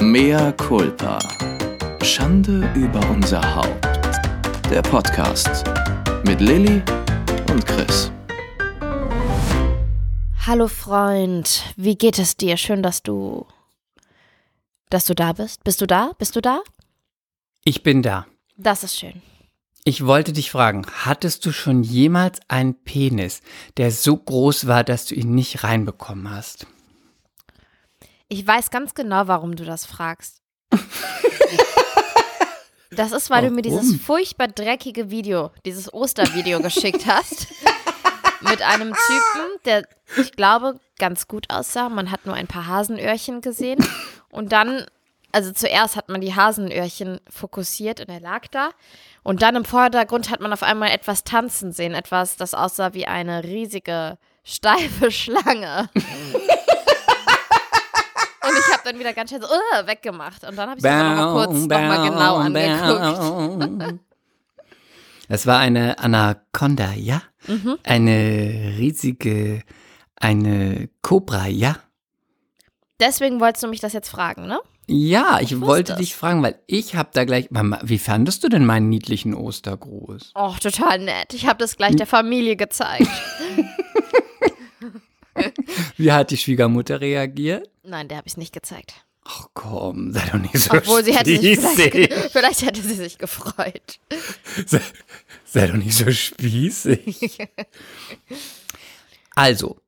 Mea culpa. Schande über unser Haupt. Der Podcast mit Lilly und Chris. Hallo Freund, wie geht es dir? Schön, dass du dass du da bist. Bist du da? Bist du da? Ich bin da. Das ist schön. Ich wollte dich fragen, hattest du schon jemals einen Penis, der so groß war, dass du ihn nicht reinbekommen hast? Ich weiß ganz genau, warum du das fragst. Das ist, weil du mir dieses Warum? furchtbar dreckige Video, dieses Ostervideo geschickt hast. Mit einem Typen, der, ich glaube, ganz gut aussah. Man hat nur ein paar Hasenöhrchen gesehen. Und dann, also zuerst hat man die Hasenöhrchen fokussiert und er lag da. Und dann im Vordergrund hat man auf einmal etwas tanzen sehen. Etwas, das aussah wie eine riesige, steife Schlange. Ich dann wieder ganz schnell so uh, weggemacht. Und dann habe ich das noch mal kurz noch mal genau angeguckt. Es war eine Anaconda, ja? Mhm. Eine riesige, eine Cobra, ja? Deswegen wolltest du mich das jetzt fragen, ne? Ja, ich wusste wollte es. dich fragen, weil ich habe da gleich. Mama, wie fandest du denn meinen niedlichen Ostergruß? Oh, total nett. Ich habe das gleich der Familie gezeigt. Wie hat die Schwiegermutter reagiert? Nein, der habe ich nicht gezeigt. Ach komm, sei doch nicht so Obwohl sie hätte sich vielleicht, vielleicht hätte sie sich gefreut. Sei, sei doch nicht so spießig. Also,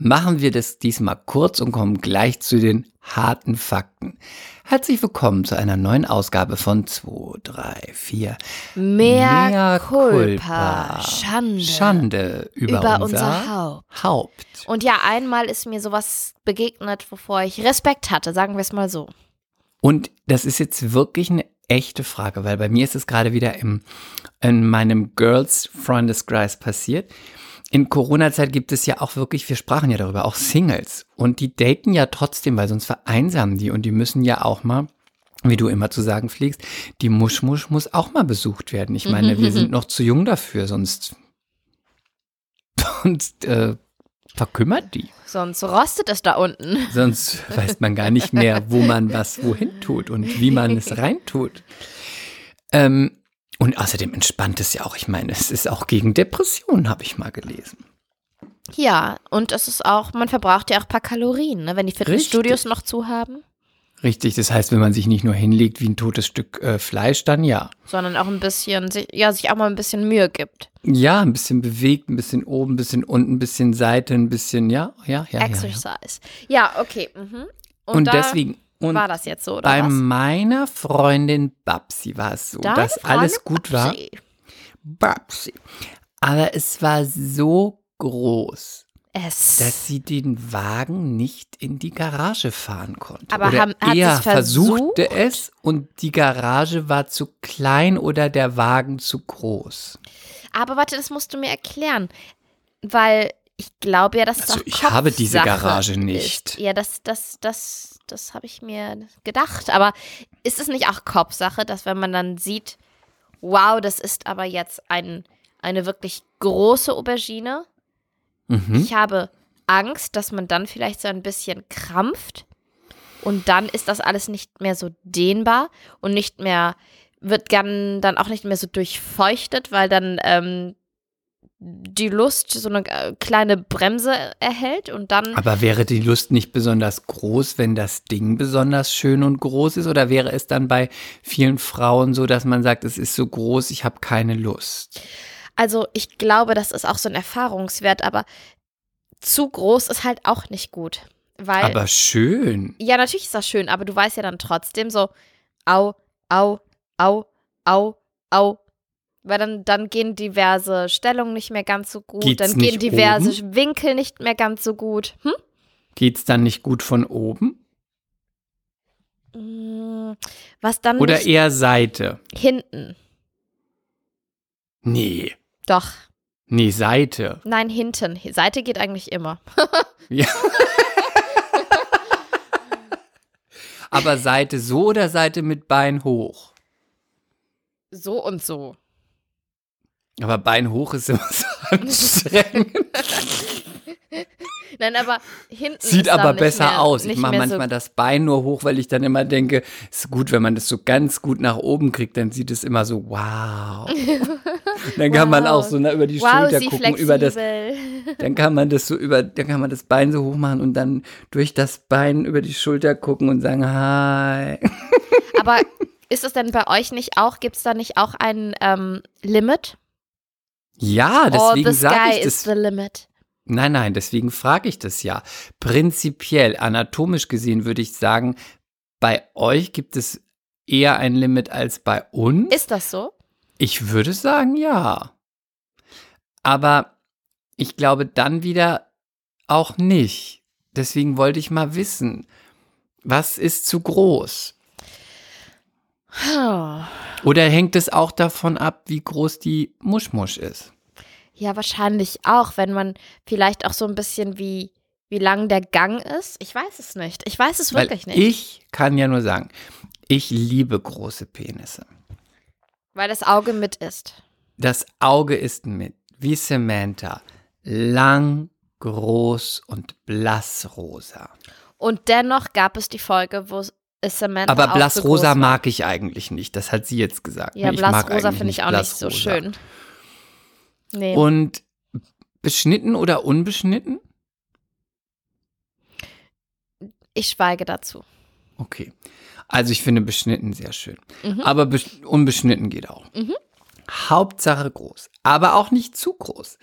machen wir das diesmal kurz und kommen gleich zu den harten Fakten. Herzlich willkommen zu einer neuen Ausgabe von 2, 3, 4. Mehr Culpa. Schande. Schande über, Über unser, unser Haupt. Haupt. Und ja, einmal ist mir sowas begegnet, wovor ich Respekt hatte, sagen wir es mal so. Und das ist jetzt wirklich eine echte Frage, weil bei mir ist es gerade wieder im, in meinem Girls-Freundeskreis passiert. In Corona-Zeit gibt es ja auch wirklich, wir sprachen ja darüber, auch Singles. Und die daten ja trotzdem, weil sonst vereinsamen die und die müssen ja auch mal, wie du immer zu sagen pflegst, die Muschmusch muss auch mal besucht werden. Ich meine, wir sind noch zu jung dafür, sonst, sonst äh, verkümmert die. Sonst rostet es da unten. Sonst weiß man gar nicht mehr, wo man was wohin tut und wie man es reintut. Ähm, und außerdem entspannt es ja auch. Ich meine, es ist auch gegen Depressionen, habe ich mal gelesen. Ja, und es ist auch, man verbraucht ja auch ein paar Kalorien, ne, wenn die Fitnessstudios Richtig. noch zu haben, Richtig, das heißt, wenn man sich nicht nur hinlegt wie ein totes Stück äh, Fleisch, dann ja. sondern auch ein bisschen, ja, sich auch mal ein bisschen Mühe gibt. Ja, ein bisschen bewegt, ein bisschen oben, ein bisschen unten, ein bisschen Seite, ein bisschen, ja, ja, ja. ja, ja. Exercise. Ja, okay. Mhm. Und, Und deswegen, und war das jetzt so, oder bei was? meiner Freundin Babsi war es so, Deine dass alles Freundin gut war. Babsi. Babsi. Aber es war so groß, Es. dass sie den Wagen nicht in die Garage fahren konnte. Aber oder haben- hat er versucht? versuchte es und die Garage war zu klein oder der Wagen zu groß. Aber warte, das musst du mir erklären. Weil ich glaube ja, dass es Also auch ich habe diese Garage ist. nicht. Ja, das, das, das, das habe ich mir gedacht. Aber ist es nicht auch Kopfsache, dass wenn man dann sieht, wow, das ist aber jetzt ein, eine wirklich große Aubergine. Mhm. Ich habe Angst, dass man dann vielleicht so ein bisschen krampft und dann ist das alles nicht mehr so dehnbar und nicht mehr, wird dann, dann auch nicht mehr so durchfeuchtet, weil dann ähm, die Lust so eine äh, kleine Bremse erhält und dann. Aber wäre die Lust nicht besonders groß, wenn das Ding besonders schön und groß ist? Oder wäre es dann bei vielen Frauen so, dass man sagt, es ist so groß, ich habe keine Lust? Also ich glaube, das ist auch so ein Erfahrungswert, aber zu groß ist halt auch nicht gut. Weil, Aber schön. ja, natürlich ist das schön, aber du weißt ja dann trotzdem so, au, au, au, au, au. Weil dann, dann gehen diverse Stellungen nicht mehr ganz so gut, Geht's dann gehen diverse Winkel nicht mehr ganz so gut. Hm? Geht's dann nicht gut von oben? Mm, Was dann Oder eher Seite? hinten. Nee. Doch. Nee, Seite. Nein, hinten. Seite geht eigentlich immer. Ja. Aber Seite so oder Seite mit Bein hoch? So und so. Aber Bein hoch ist immer so anstrengend. Nein, aber hinten Sieht aber besser mehr, aus. Ich mache manchmal das Bein nur hoch, weil ich dann immer denke, ist gut, wenn man das so ganz gut nach oben kriegt, dann sieht es immer so, wow. dann kann man auch so na, über die So, wow, Schulter gucken, über das, flexibel. dann kann man das so über, dann kann man das Bein so hoch machen und dann durch das Bein über die Schulter gucken und sagen, hi. Aber ist es denn bei euch nicht auch, gibt es da nicht auch ein ähm, Limit? Ja, deswegen Oh, the sage ich das. Nein, nein, deswegen frage ich das ja. Prinzipiell, anatomisch gesehen würde ich sagen, bei euch gibt es eher ein Limit als bei uns. Ist das so? Ich würde sagen, ja. Aber ich glaube dann wieder auch nicht. Deswegen wollte ich mal wissen, was ist zu groß? Oder hängt es auch davon ab, wie groß die Muschmusch ist? Ja, wahrscheinlich auch, wenn man vielleicht auch so ein bisschen wie, wie lang der Gang ist. Ich weiß es nicht. Ich weiß es Weil wirklich nicht. ich kann ja nur sagen, ich liebe große Penisse. Weil das Auge mit ist. Das Auge ist mit, wie Samantha, lang, groß und blassrosa. Und dennoch gab es die Folge, wo es Samantha Aber blassrosa mag ich eigentlich nicht. Das hat sie jetzt gesagt. Ja, blassrosa finde ich auch nicht so schön. Nee. Und beschnitten oder unbeschnitten? ich schweige dazu. Okay. Also ich finde beschnitten sehr schön. Mhm. Aber besch- unbeschnitten geht auch. Mhm. Hauptsache groß. Aber auch nicht zu groß.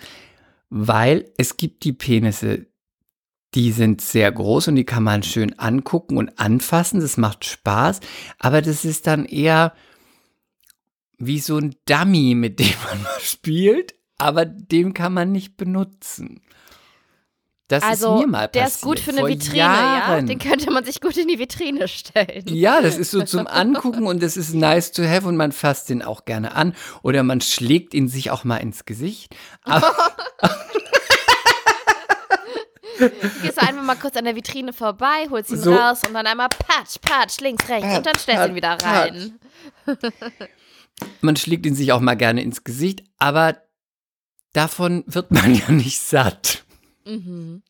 Weil es gibt die Penisse, die sind sehr groß und die kann man schön angucken und anfassen. Das macht Spaß. Aber das ist dann eher wie so ein Dummy, mit dem man mal spielt. Aber den kann man nicht benutzen. Das also, ist mir mal passiert. der ist gut für eine Vitrine, ja. Jahren. Den könnte man sich gut in die Vitrine stellen. Ja, das ist so zum Angucken und das ist nice to have und man fasst den auch gerne an oder man schlägt ihn sich auch mal ins Gesicht. Aber Gehst du einfach mal kurz an der Vitrine vorbei, holst ihn So. raus und dann einmal patsch, patsch, links, rechts und dann stellst du ihn wieder Patsch, rein. man schlägt ihn sich auch mal gerne ins Gesicht, aber davon wird man ja nicht satt. Mhm.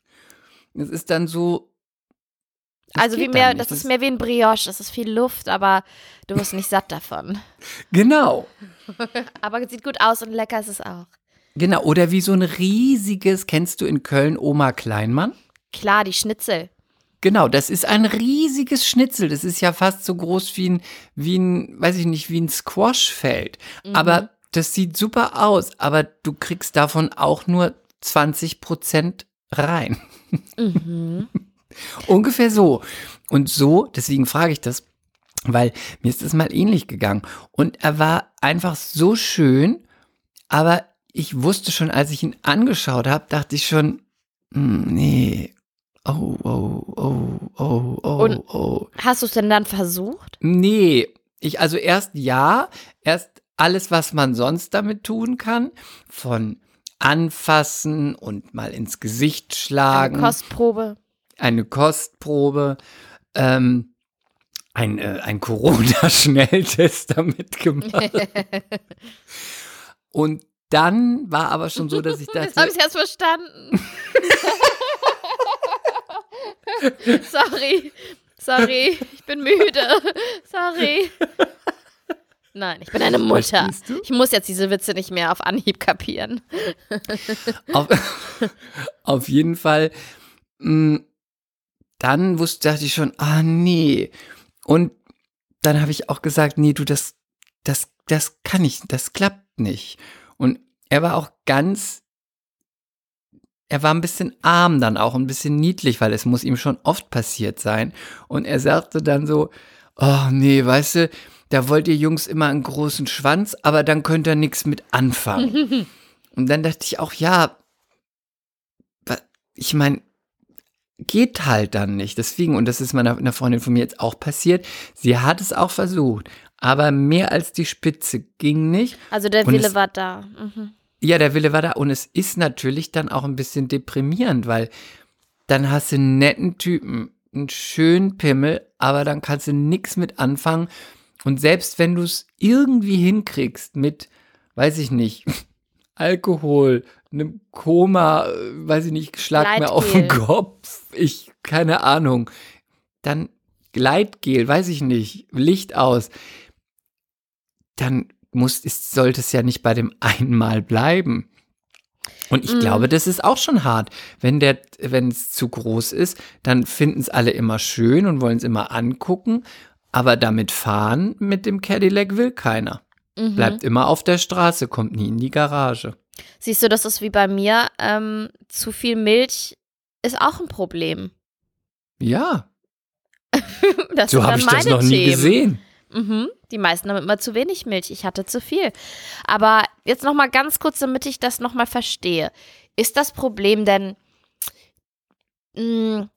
Es ist dann so. Also wie mehr, das nicht. ist mehr wie ein Brioche, das ist viel Luft, aber du wirst nicht satt davon. Genau. Aber es sieht gut aus und lecker ist es auch. Genau. Oder wie so ein riesiges, kennst du in Köln Oma Kleinmann? Klar, die Schnitzel. Genau, das ist ein riesiges Schnitzel. Das ist ja fast so groß wie ein, wie ein, weiß ich nicht, wie ein Squashfeld. Mhm. Aber das sieht super aus, aber du kriegst davon auch nur 20 Prozent rein. Mhm. Ungefähr so. Und so, deswegen frage ich das, weil mir ist das mal ähnlich gegangen. Und er war einfach so schön, aber ich wusste schon, als ich ihn angeschaut habe, dachte ich schon, hm, nee. Oh, oh, oh, oh, oh, Und- oh. Hast du es denn dann versucht? Nee, ich also erst ja, erst alles, was man sonst damit tun kann, von anfassen und mal ins Gesicht schlagen, Eine Kostprobe. eine Kostprobe, ähm, ein, äh, ein Corona-Schnelltest damit gemacht. und dann war aber schon so, dass ich Jetzt habe dachte, ich es erst verstanden. Sorry. Sorry. Ich bin müde. Sorry. Nein, ich bin eine Mutter. Ich muss jetzt diese Witze nicht mehr auf Anhieb kapieren. auf, auf jeden Fall, mh, dann wusste, dachte ich schon, ah nee. Und dann habe ich auch gesagt, nee, du, das, das, das kann ich, das klappt nicht. Er war auch ganz, er war ein bisschen arm dann auch, ein bisschen niedlich, weil es muss ihm schon oft passiert sein. Und er sagte dann so, oh nee, weißt du, da wollt ihr Jungs immer einen großen Schwanz, aber dann könnt ihr nichts mit anfangen. Und dann dachte ich auch, ja, ich meine, geht halt dann nicht. Deswegen, und das ist meiner einer Freundin von mir jetzt auch passiert, sie hat es auch versucht, aber mehr als die Spitze ging nicht. Also der Und Wille es- war da. Mhm. Ja, der Wille war da und es ist natürlich dann auch ein bisschen deprimierend, weil dann hast du einen netten Typen, einen schönen Pimmel, aber dann kannst du nichts mit anfangen. Und selbst wenn du es irgendwie hinkriegst mit, weiß ich nicht, Alkohol, einem Koma, äh, weiß ich nicht, schlag mir auf den Gleitgel. Kopf, ich, keine Ahnung. Dann Gleitgel, weiß ich nicht, Licht aus. Dann muss, ist, sollte es ja nicht bei dem einmal bleiben. Und ich Mm. glaube, das ist auch schon hart. Wenn der, wenn es zu groß ist, dann finden es alle immer schön und wollen es immer angucken. Aber damit fahren mit dem Cadillac will keiner. Mhm. Bleibt immer auf der Straße, kommt nie in die Garage. Siehst du, das ist wie bei mir. Ähm, zu viel Milch ist auch ein Problem. Ja, Das so habe ich das noch nie Themen. gesehen. Mhm. Die meisten haben immer zu wenig Milch. Ich hatte zu viel. Aber jetzt noch mal ganz kurz, damit ich das noch mal verstehe. Ist das Problem denn, mh,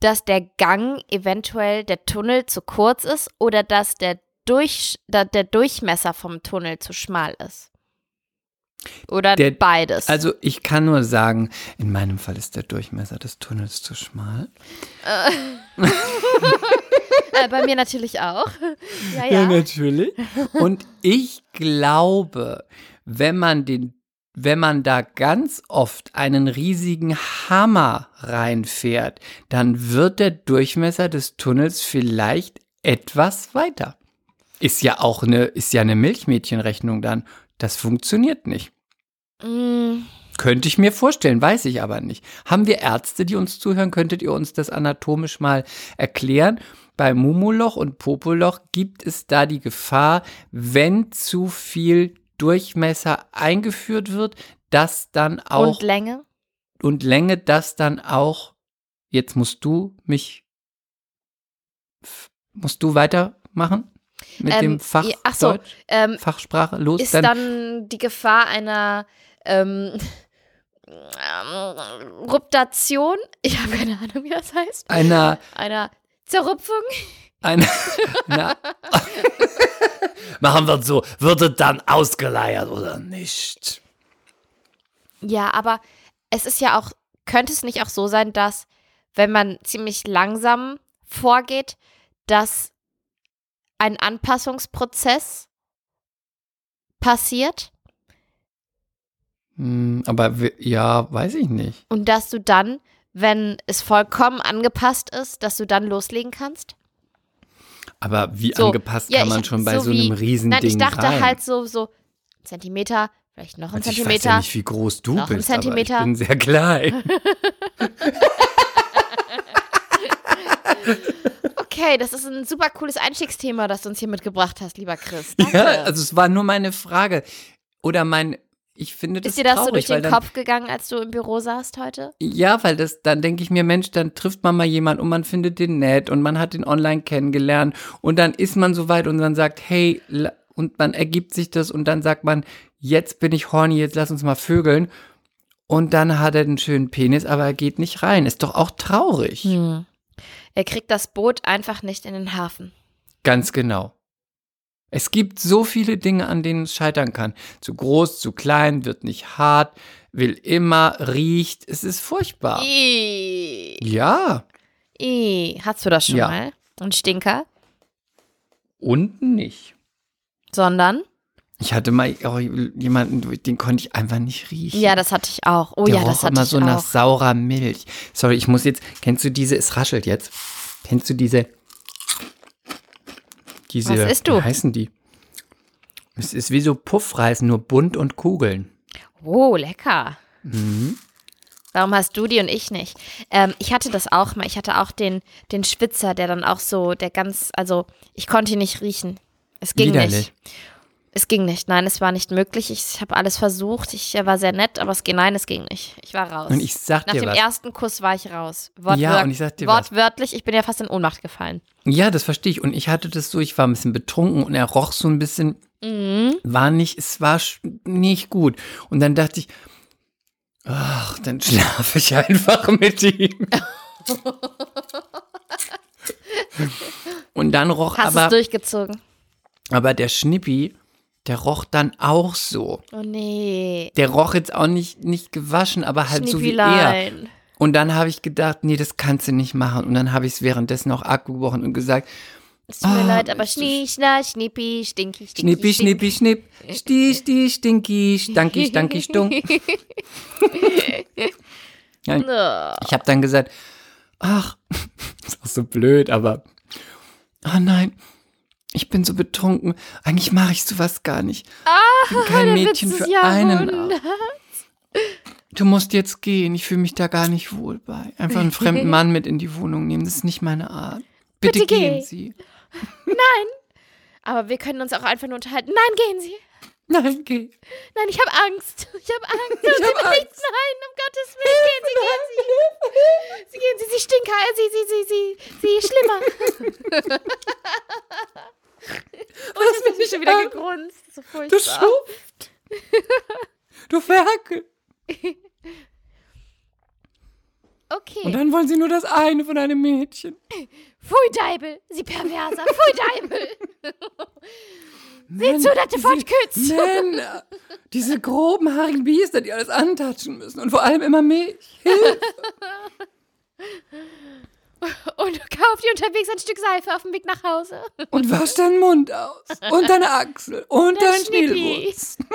dass der Gang eventuell der Tunnel zu kurz ist oder dass der, Durch, da- der Durchmesser vom Tunnel zu schmal ist? Oder Der- beides? Also ich kann nur sagen, in meinem Fall ist der Durchmesser des Tunnels zu schmal. äh, bei mir natürlich auch. Ja, ja. natürlich. Und ich glaube, wenn man den wenn man da ganz oft einen riesigen Hammer reinfährt, dann wird der Durchmesser des Tunnels vielleicht etwas weiter. Ist ja auch eine, ist ja eine Milchmädchenrechnung dann. Das funktioniert nicht. Mm, Könnte ich mir vorstellen, weiß ich aber nicht. Haben wir Ärzte, die uns zuhören? Könntet ihr uns das anatomisch mal erklären? Bei Mumoloch und Popoloch gibt es da die Gefahr, wenn zu viel Durchmesser eingeführt wird, dass dann auch Und Länge? und Länge, dass dann auch, jetzt musst du mich, musst du weitermachen mit Ähm, dem Fach ach so, Deutsch, Ähm, Fachsprache? Los, ist dann, dann die Gefahr einer ähm, Ruptation, ich habe keine Ahnung, wie das heißt, einer einer Zerrupfung. Eine, na, machen wir so, würde dann ausgeleiert oder nicht? Ja, aber es ist ja auch, könnte es nicht auch so sein, dass wenn man ziemlich langsam vorgeht, dass ein Anpassungsprozess passiert Hm, aber ja, weiß ich nicht. und dass du dann, wenn es vollkommen angepasst ist, dass du dann loslegen kannst? Aber wie So, angepasst ja, kann man ich- schon bei so so, wie- einem Riesending Nein, ich dachte rein? halt so, so Zentimeter, vielleicht noch ein also ich weiß Zentimeter. ja nicht, wie groß du noch ein bist, Zentimeter. aber ich bin sehr klein. Okay, das ist ein super cooles Einstiegsthema, das du uns hier mitgebracht hast, lieber Chris. Danke. ja, also es war nur meine Frage. Oder mein, ich finde das ist dir das traurig, so durch den dann, Kopf gegangen, als du im Büro saßt heute? Ja, weil das, dann denke ich mir, Mensch, dann trifft man mal jemanden und man findet den nett und man hat den online kennengelernt und dann ist man so weit und dann sagt, hey, und dann ergibt sich das und dann sagt man, jetzt bin ich horny, jetzt lass uns mal vögeln. Und dann hat er einen schönen Penis, aber er geht nicht rein. Ist doch auch traurig. Hm. Er kriegt das Boot einfach nicht in den Hafen. Ganz genau. Es gibt so viele Dinge, an denen es scheitern kann. Zu groß, zu klein, wird nicht hart, will immer, riecht. Es ist furchtbar. Ih. Ja. Ih. Hast du das schon Ja. mal? Ein Stinker? Unten nicht. Sondern? Ich hatte mal auch jemanden, den konnte ich einfach nicht riechen. Ja, das hatte ich auch. Oh Der ja, das hatte immer ich so auch. nach saurer Milch. Sorry, ich muss jetzt. Kennst du diese? Es raschelt jetzt. Kennst du diese? Diese. Was isst du? Wie heißen die? Es ist wie so Puffreis, nur bunt und Kugeln. Oh, lecker. Mhm. Warum hast du die und ich nicht? Ähm, ich hatte das auch mal. Ich hatte auch den, den Schwitzer, der dann auch so, der ganz, also ich konnte ihn nicht riechen. Es ging Widerlich. nicht. Es ging nicht. Nein, es war nicht möglich. Ich habe alles versucht. Ich war sehr nett, aber es ging, nein, es ging nicht. Ich war raus. Und ich sag Nach dir dem was. ersten Kuss war ich raus. Wortwör Ja, und ich sag dir was. wortwörtlich, ich bin ja fast in Ohnmacht gefallen. Ja, das verstehe ich. Und ich hatte das so, ich war ein bisschen betrunken und er roch so ein bisschen, Mhm. war nicht, es war nicht gut. Und dann dachte ich, ach, dann schlafe ich einfach mit ihm. und dann roch Hast aber, durchgezogen? aber der Schnippi, der roch dann auch so. Oh nee. Der roch jetzt auch nicht, nicht gewaschen, aber halt so wie er. Und dann habe ich gedacht, nee, das kannst du nicht machen. Und dann habe ich es währenddessen auch abgebrochen und gesagt, Es tut mir Ah, leid, aber Schnie, Schna, Schnippi, Stinky, Stinky. Schnippi, schnippi, schnipp. Sti, sti, stinki, stanki, stanki, stunk. Ja, Oh. ich habe dann gesagt, ach, ist auch so blöd, aber, oh nein, ich bin so betrunken. Eigentlich mache ich sowas gar nicht. Ich bin kein Mädchen für einen Jahrhunderts. Du musst jetzt gehen. Ich fühle mich da gar nicht wohl bei. Einfach einen fremden Mann mit in die Wohnung nehmen. Das ist nicht meine Art. Bitte, Bitte gehen geh. Sie. Aber wir können uns auch einfach nur unterhalten. Nein, gehen Sie. Nein, geh. Nein, ich habe Angst. Ich habe Angst. Ich hab nichts. Angst. Nein, um Gottes Willen. Gehen Sie, gehen Sie. Sie gehen Sie, Sie stinker. Sie, Sie, Sie, Sie, Sie schlimmer. Und jetzt bin ich schon wieder gegrunzt. So Du. Schuft. Du Ferkel. Okay. Und dann wollen sie nur das eine von einem Mädchen. Pfui, Deibel. Sie Perverser. Pfui, Deibel. Mann, zu, dass du diese fortkützt. Männer. Diese groben, haarigen Biester, die alles antatschen müssen. Und vor allem immer mich. Und kauf dir unterwegs ein Stück Seife auf dem Weg nach Hause. Und wasch deinen Mund aus. Und deine Achsel. Und dein. Schnielwurz.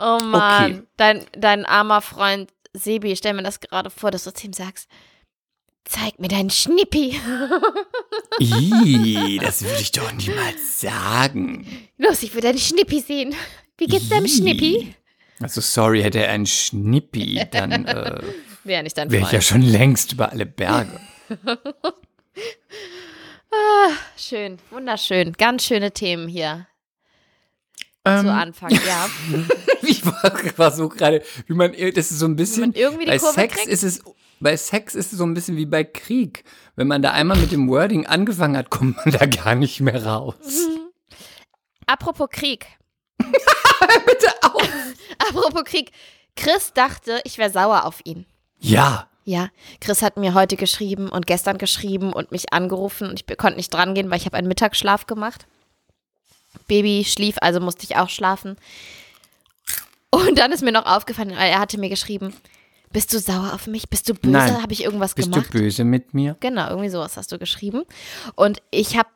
Oh Mann, Okay. dein, dein armer Freund Sebi, stell mir das gerade vor, dass du zu ihm sagst, zeig mir deinen Schnippi. Ih, das würde ich doch niemals sagen. Los, ich will deinen Schnippi sehen. Wie geht's deinem Ih. Schnippi? Also sorry, hätte er einen Schnippi, dann äh, Wäre nicht dein wäre ich ja schon längst über alle Berge. Schön, wunderschön. Ganz schöne Themen hier Ähm, zu Anfang, ja. ich war, war so gerade, wie man, das ist so ein bisschen, man irgendwie die bei Kurve Sex kriegt? ist es, bei Sex ist es so ein bisschen wie bei Krieg. Wenn man da einmal mit dem Wording angefangen hat, kommt man da gar nicht mehr raus. Apropos Krieg. Bitte auf! Apropos Krieg. Chris dachte, ich wäre sauer auf ihn. Ja, Ja, Chris hat mir heute geschrieben und gestern geschrieben und mich angerufen und ich konnte nicht dran gehen, weil ich habe einen Mittagsschlaf gemacht. Baby schlief, also musste ich auch schlafen. Und dann ist mir noch aufgefallen, er hatte mir geschrieben, bist du sauer auf mich? Bist du böse? Habe ich irgendwas bist gemacht? du böse mit mir? Genau, irgendwie sowas hast du geschrieben. Und ich habe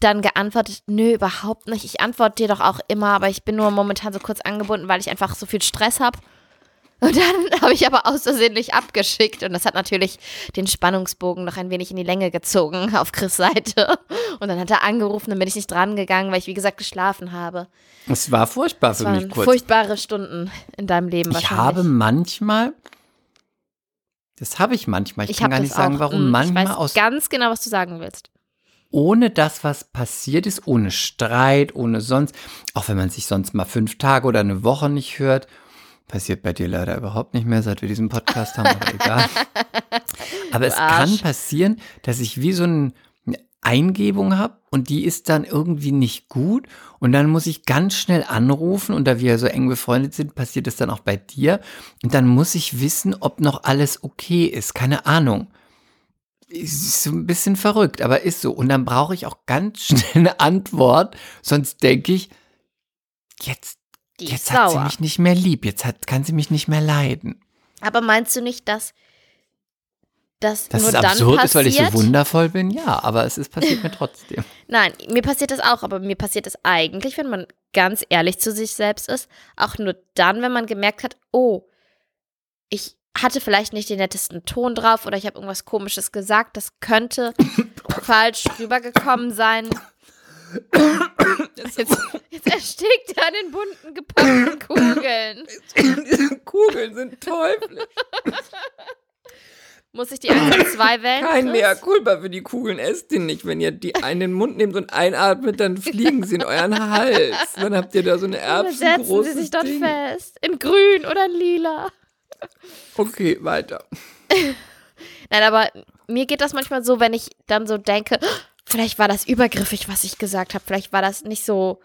dann geantwortet, nö, überhaupt nicht. Ich antworte dir doch auch immer, aber ich bin nur momentan so kurz angebunden, weil ich einfach so viel Stress habe. Und dann habe ich aber außersehentlich abgeschickt und das hat natürlich den Spannungsbogen noch ein wenig in die Länge gezogen auf Chris Seite. Und dann hat er angerufen, dann bin ich nicht dran gegangen, weil ich wie gesagt geschlafen habe. Es war furchtbar Es für mich waren kurz. furchtbare Stunden in deinem Leben Ich wahrscheinlich. habe manchmal, das habe ich manchmal, ich, ich kann gar das nicht sagen, auch. warum, manchmal ich weiß aus ganz genau, was du sagen willst. ohne das, was passiert ist, ohne Streit, ohne sonst, auch wenn man sich sonst mal fünf Tage oder eine Woche nicht hört, passiert bei dir leider überhaupt nicht mehr, seit wir diesen Podcast haben, aber egal. Aber es kann passieren, dass ich wie so ein, eine Eingebung habe und die ist dann irgendwie nicht gut und dann muss ich ganz schnell anrufen und da wir so eng befreundet sind, passiert es dann auch bei dir und dann muss ich wissen, ob noch alles okay ist, keine Ahnung ist so ein bisschen verrückt, aber ist so. Und dann brauche ich auch ganz schnell eine Antwort, sonst denke ich, jetzt, Die jetzt hat sie sauer. mich nicht mehr lieb, jetzt hat, kann sie mich nicht mehr leiden. Aber meinst du nicht, dass das Dass nur es dann absurd passiert? ist, weil ich so wundervoll bin, ja, aber es ist passiert mir trotzdem. Nein, mir passiert das auch, aber mir passiert das eigentlich, wenn man ganz ehrlich zu sich selbst ist, auch nur dann, wenn man gemerkt hat, oh, ich hatte vielleicht nicht den nettesten Ton drauf oder ich habe irgendwas komisches gesagt, das könnte falsch rübergekommen sein. Jetzt, jetzt erstickt er an den bunten gepackten Kugeln. Diese Kugeln sind teuflisch. Muss ich die 1 und 2 wählen? Kein? Mea culpa für die Kugeln, esst die nicht. Wenn ihr die einen in den Mund nehmt und einatmet, dann fliegen sie in euren Hals. Dann habt ihr da so eine Oder setzen sie sich dort Ding. fest. In grün oder in lila. Okay, weiter. Nein, aber mir geht das manchmal so, wenn ich dann so denke, "Oh, vielleicht war das übergriffig, was ich gesagt habe. Vielleicht war das nicht so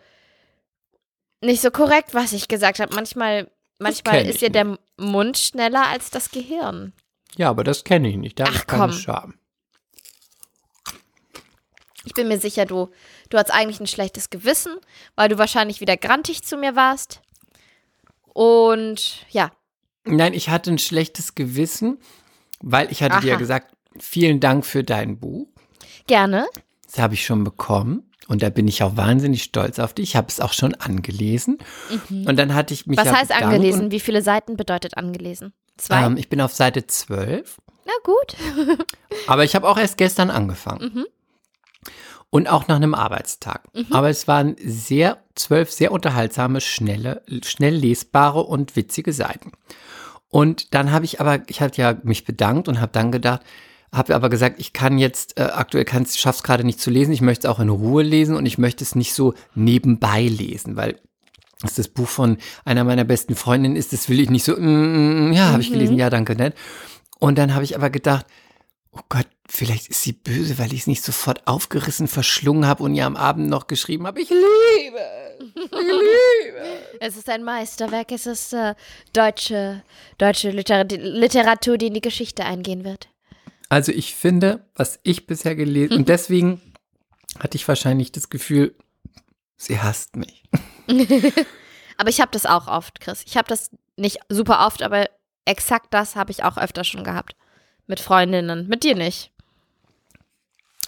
nicht so korrekt, was ich gesagt habe. Manchmal, manchmal ist ich ja der Mund schneller als das Gehirn. Ja, aber das kenne ich nicht. Da Ach, ist keine komm. Scham. Ich bin mir sicher, du, du hast eigentlich ein schlechtes Gewissen, weil du wahrscheinlich wieder grantig zu mir warst. Und ja, Nein, ich hatte ein schlechtes Gewissen, weil ich hatte dir Aha. gesagt, vielen Dank für dein Buch. Gerne. Das habe ich schon bekommen. Und da bin ich auch wahnsinnig stolz auf dich. Ich habe es auch schon angelesen. Und dann hatte ich mich. Mhm. Was ja heißt angelesen? Wie viele Seiten bedeutet angelesen? Zwei? ähm, ich bin auf Seite 12. Na gut. Aber ich habe auch erst gestern angefangen. Mhm. Und auch nach einem Arbeitstag. Aber es waren sehr, zwölf sehr unterhaltsame, schnelle, schnell lesbare und witzige Seiten. Und dann habe ich aber, ich hatte ja mich bedankt und habe dann gedacht, habe aber gesagt, ich kann jetzt, äh, aktuell kann ich es gerade nicht zu lesen, ich möchte es auch in Ruhe lesen und ich möchte es nicht so nebenbei lesen, weil dass das Buch von einer meiner besten Freundinnen ist, das will ich nicht so, mm, mm, ja, habe ich gelesen, ja, danke, nett. Und dann habe ich aber gedacht, oh Gott, vielleicht ist sie böse, weil ich es nicht sofort aufgerissen verschlungen habe und ihr am Abend noch geschrieben habe, ich liebe es, ich liebe es. Es ist ein Meisterwerk. Es ist äh, deutsche, deutsche Liter Literatur, die in die Geschichte eingehen wird. Also ich finde, was ich bisher gelesen, und deswegen hatte ich wahrscheinlich das Gefühl, sie hasst mich. Aber ich habe das auch oft, Chris. Ich habe das nicht super oft, aber exakt das habe ich auch öfter schon gehabt. Mit Freundinnen. Mit dir nicht.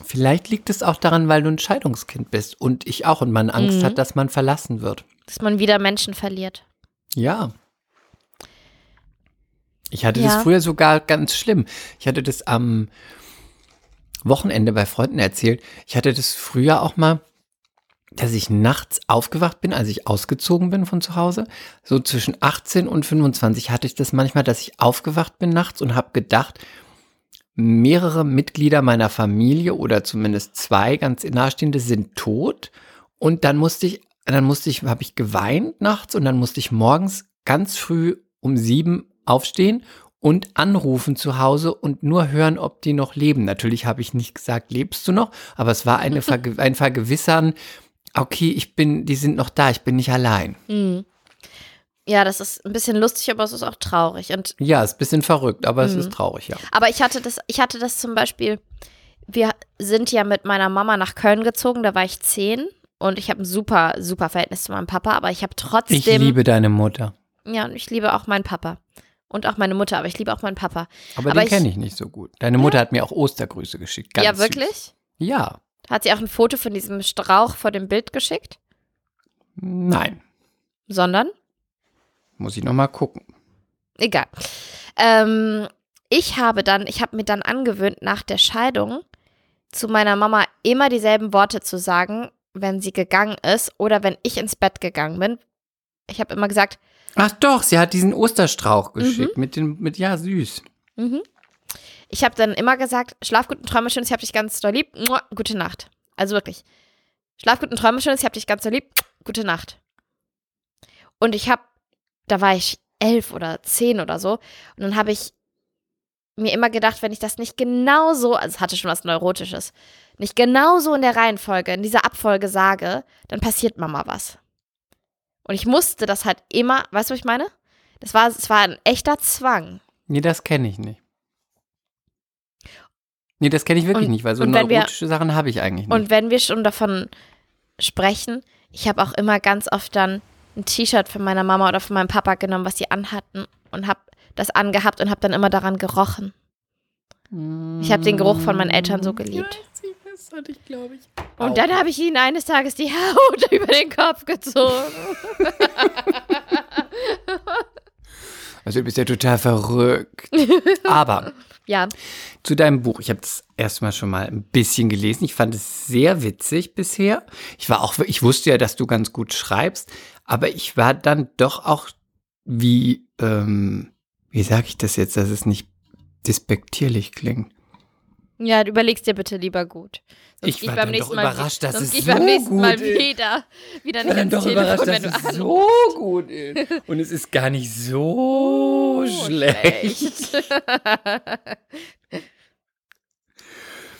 Vielleicht liegt es auch daran, weil du ein Scheidungskind bist und ich auch und man Angst hat, dass man verlassen wird. Dass man wieder Menschen verliert. Ja. Ich hatte Ja. das früher sogar ganz schlimm. Ich hatte das am Wochenende bei Freunden erzählt. Ich hatte das früher auch mal, dass ich nachts aufgewacht bin, als ich ausgezogen bin von zu Hause. So zwischen 18 und 25 hatte ich das manchmal, dass ich aufgewacht bin nachts und habe gedacht, mehrere Mitglieder meiner Familie oder zumindest zwei ganz nahestehende sind tot. Und dann musste ich, dann musste ich, habe ich geweint nachts und dann musste ich morgens ganz früh um sieben aufstehen und anrufen zu Hause und nur hören, ob die noch leben. Natürlich habe ich nicht gesagt, lebst du noch, aber es war eine Verge ein Vergewissern, okay, ich bin, die sind noch da, ich bin nicht allein. Hm. Ja, das ist ein bisschen lustig, aber es ist auch traurig. Und, Ja, ist ein bisschen verrückt, aber es Mhm. ist traurig, ja. aber ich hatte das, ich hatte das zum Beispiel, wir sind ja mit meiner Mama nach Köln gezogen, da war ich zehn und ich habe ein super, super Verhältnis zu meinem Papa, aber ich habe trotzdem. Ich liebe deine Mutter, Ja, und ich liebe auch meinen Papa. Und auch meine Mutter, aber ich liebe auch meinen Papa. aber, Aber den kenne ich nicht so gut. Deine Mutter hat mir auch Ostergrüße geschickt. Ganz ja, süß. wirklich? Ja, Hat sie auch ein Foto von diesem Strauch vor dem Bild geschickt? nein, Sondern? muss ich noch mal gucken. Egal. Ähm, ich habe dann, ich habe mir dann angewöhnt, nach der Scheidung zu meiner Mama immer dieselben Worte zu sagen, wenn sie gegangen ist oder wenn ich ins Bett gegangen bin. Ich habe immer gesagt, Ach doch, sie hat diesen Mhm. Osterstrauch geschickt mit den, mit ja süß. mhm. ich habe dann immer gesagt, schlaf gut und träume schön, ich habe dich ganz doll lieb. Mua, Gute Nacht. Also wirklich. Schlaf gut und träume schön, ich habe dich ganz doll lieb. Gute Nacht. Und ich habe, da war ich elf oder zehn oder so. Und dann habe ich mir immer gedacht, wenn ich das nicht genauso, also es hatte schon was Neurotisches, nicht genauso in der Reihenfolge, in dieser Abfolge sage, dann passiert Mama was. Und ich musste das halt immer, weißt du, was ich meine? Das war, es war ein echter Zwang. Nee, das kenne ich nicht. Nee, das kenne ich wirklich Und- nicht, weil so wenn wir- neurotische Sachen habe ich eigentlich nicht. Und wenn wir schon davon sprechen, ich habe auch immer ganz oft dann ein T-Shirt von meiner Mama oder von meinem Papa genommen, was sie anhatten und habe das angehabt und habe dann immer daran gerochen. Ich habe den Geruch von meinen Eltern so geliebt. Das hatte ich, glaube ich. Und dann habe ich ihnen eines Tages die Haut über den Kopf gezogen. Also du bist ja total verrückt. Aber Ja, zu deinem Buch. Ich habe das erstmal schon mal ein bisschen gelesen. Ich fand es sehr witzig bisher. Ich war auch, ich wusste ja, dass du ganz gut schreibst, aber ich war dann doch auch wie, ähm, wie sage ich das jetzt, dass es nicht despektierlich klingt. Ja, du überlegst dir bitte lieber gut. Sonst Ich war beim dann nächsten doch überrascht, dass es ich beim so nächsten Mal gut ist. wieder, wieder Ich nicht bin ans doch überrascht, Telefon, dass wenn du es anrufst. so gut ist. Und es ist gar nicht so schlecht.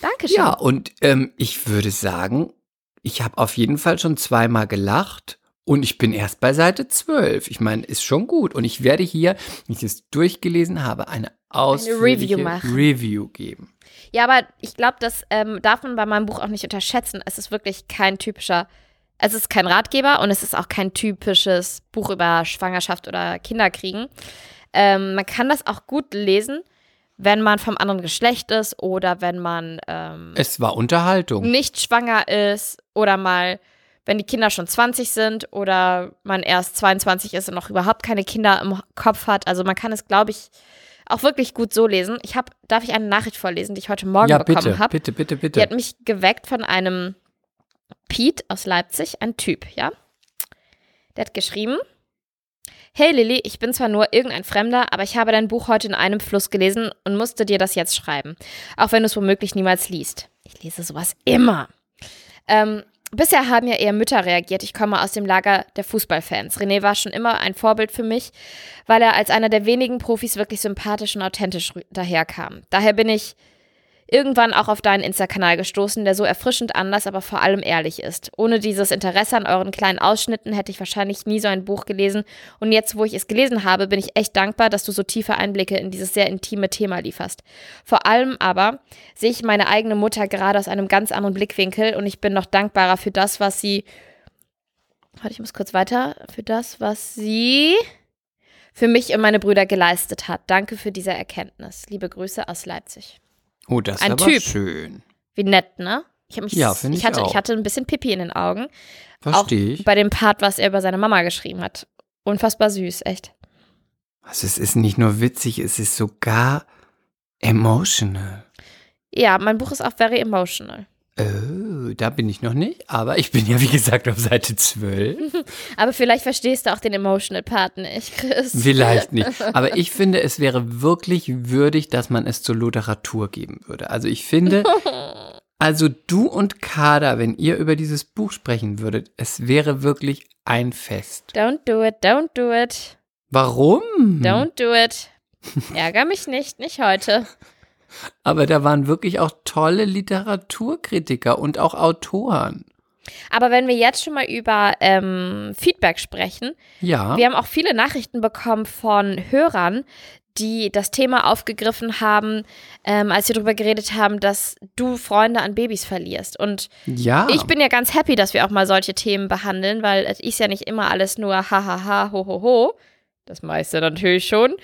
Dankeschön. Ja, und ähm, ich würde sagen, ich habe auf jeden Fall schon zweimal gelacht und ich bin erst bei Seite 12. Ich meine, ist schon gut. Und ich werde hier, wenn ich es durchgelesen habe, eine ausführliche Review machen. Review geben. Ja, aber ich glaube, das ähm, darf man bei meinem Buch auch nicht unterschätzen. Es ist wirklich kein typischer, es ist kein Ratgeber und es ist auch kein typisches Buch über Schwangerschaft oder Kinderkriegen. Ähm, man kann das auch gut lesen, wenn man vom anderen Geschlecht ist oder wenn man ähm, Es war Unterhaltung. nicht schwanger ist oder mal, wenn die Kinder schon 20 sind oder man erst 22 ist und noch überhaupt keine Kinder im Kopf hat. Also man kann es, glaube ich, auch wirklich gut so lesen. Ich habe, darf ich eine Nachricht vorlesen, die ich heute Morgen Ja, bekommen bitte, habe? bitte, bitte, Die bitte. hat mich geweckt von einem Pete aus Leipzig, ein Typ, ja. Der hat geschrieben: Hey Lilly, ich bin zwar nur irgendein Fremder, aber ich habe dein Buch heute in einem Fluss gelesen und musste dir das jetzt schreiben. Auch wenn du es womöglich niemals liest. Ich lese sowas immer. Ähm, bisher haben ja eher Mütter reagiert. Ich komme aus dem Lager der Fußballfans. René war schon immer ein Vorbild für mich, weil er als einer der wenigen Profis wirklich sympathisch und authentisch daherkam. Daher bin ich irgendwann auch auf deinen Insta-Kanal gestoßen, der so erfrischend anders, aber vor allem ehrlich ist. Ohne dieses Interesse an euren kleinen Ausschnitten hätte ich wahrscheinlich nie so ein Buch gelesen. Und jetzt, wo ich es gelesen habe, bin ich echt dankbar, dass du so tiefe Einblicke in dieses sehr intime Thema lieferst. Vor allem aber sehe ich meine eigene Mutter gerade aus einem ganz anderen Blickwinkel und ich bin noch dankbarer für das, was sie. Warte, ich muss kurz weiter. Für das, was sie für mich und meine Brüder geleistet hat. Danke für diese Erkenntnis. Liebe Grüße aus Leipzig. Oh, das ist ein aber Typ. schön. Wie nett, ne? Ich mich, Ja, finde ich hatte, auch. ich hatte ein bisschen Pipi in den Augen. Verstehe ich. Bei dem Part, was er über seine Mama geschrieben hat. Unfassbar süß, echt. Also es ist nicht nur witzig, es ist sogar emotional. Ja, mein Buch ist auch very emotional. Oh, da bin ich noch nicht, aber ich bin ja wie gesagt auf Seite 12. Aber vielleicht verstehst du auch den emotional Part nicht, Chris. Vielleicht nicht. Aber ich finde, es wäre wirklich würdig, dass man es zur Literatur geben würde. Also ich finde, also du und Kader, wenn ihr über dieses Buch sprechen würdet, es wäre wirklich ein Fest. Don't do it, don't do it, Warum? don't do it. Ärger mich nicht, nicht heute. Aber da waren wirklich auch tolle Literaturkritiker und auch Autoren. Aber wenn wir jetzt schon mal über ähm, Feedback sprechen, Ja. wir haben auch viele Nachrichten bekommen von Hörern, die das Thema aufgegriffen haben, ähm, als wir darüber geredet haben, dass du Freunde an Babys verlierst. Und ja. ich bin ja ganz happy, dass wir auch mal solche Themen behandeln, weil es ist ja nicht immer alles nur hahaha, ho, ho, ho. Das meiste natürlich schon.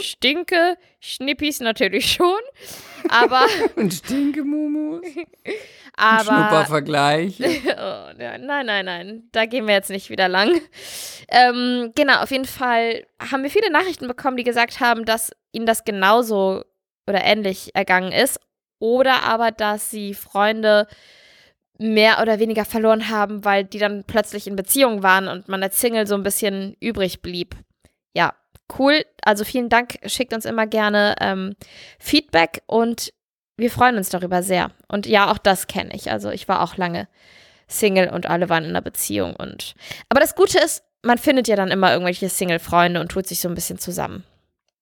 Stinke, Schnippis natürlich schon. Aber, Und Stinkemumus. aber. Schnuppervergleich. Oh, nein, nein, nein. Da gehen wir jetzt nicht wieder lang. Ähm, genau, auf jeden Fall haben wir viele Nachrichten bekommen, die gesagt haben, dass ihnen das genauso oder ähnlich ergangen ist. Oder aber, dass sie Freunde mehr oder weniger verloren haben, weil die dann plötzlich in Beziehung waren und man als Single so ein bisschen übrig blieb. Ja, cool. Also vielen Dank. Schickt uns immer gerne ähm, Feedback und wir freuen uns darüber sehr. Und ja, auch das kenne ich. Also ich war auch lange Single und alle waren in einer Beziehung. Und aber das Gute ist, man findet ja dann immer irgendwelche Single-Freunde und tut sich so ein bisschen zusammen.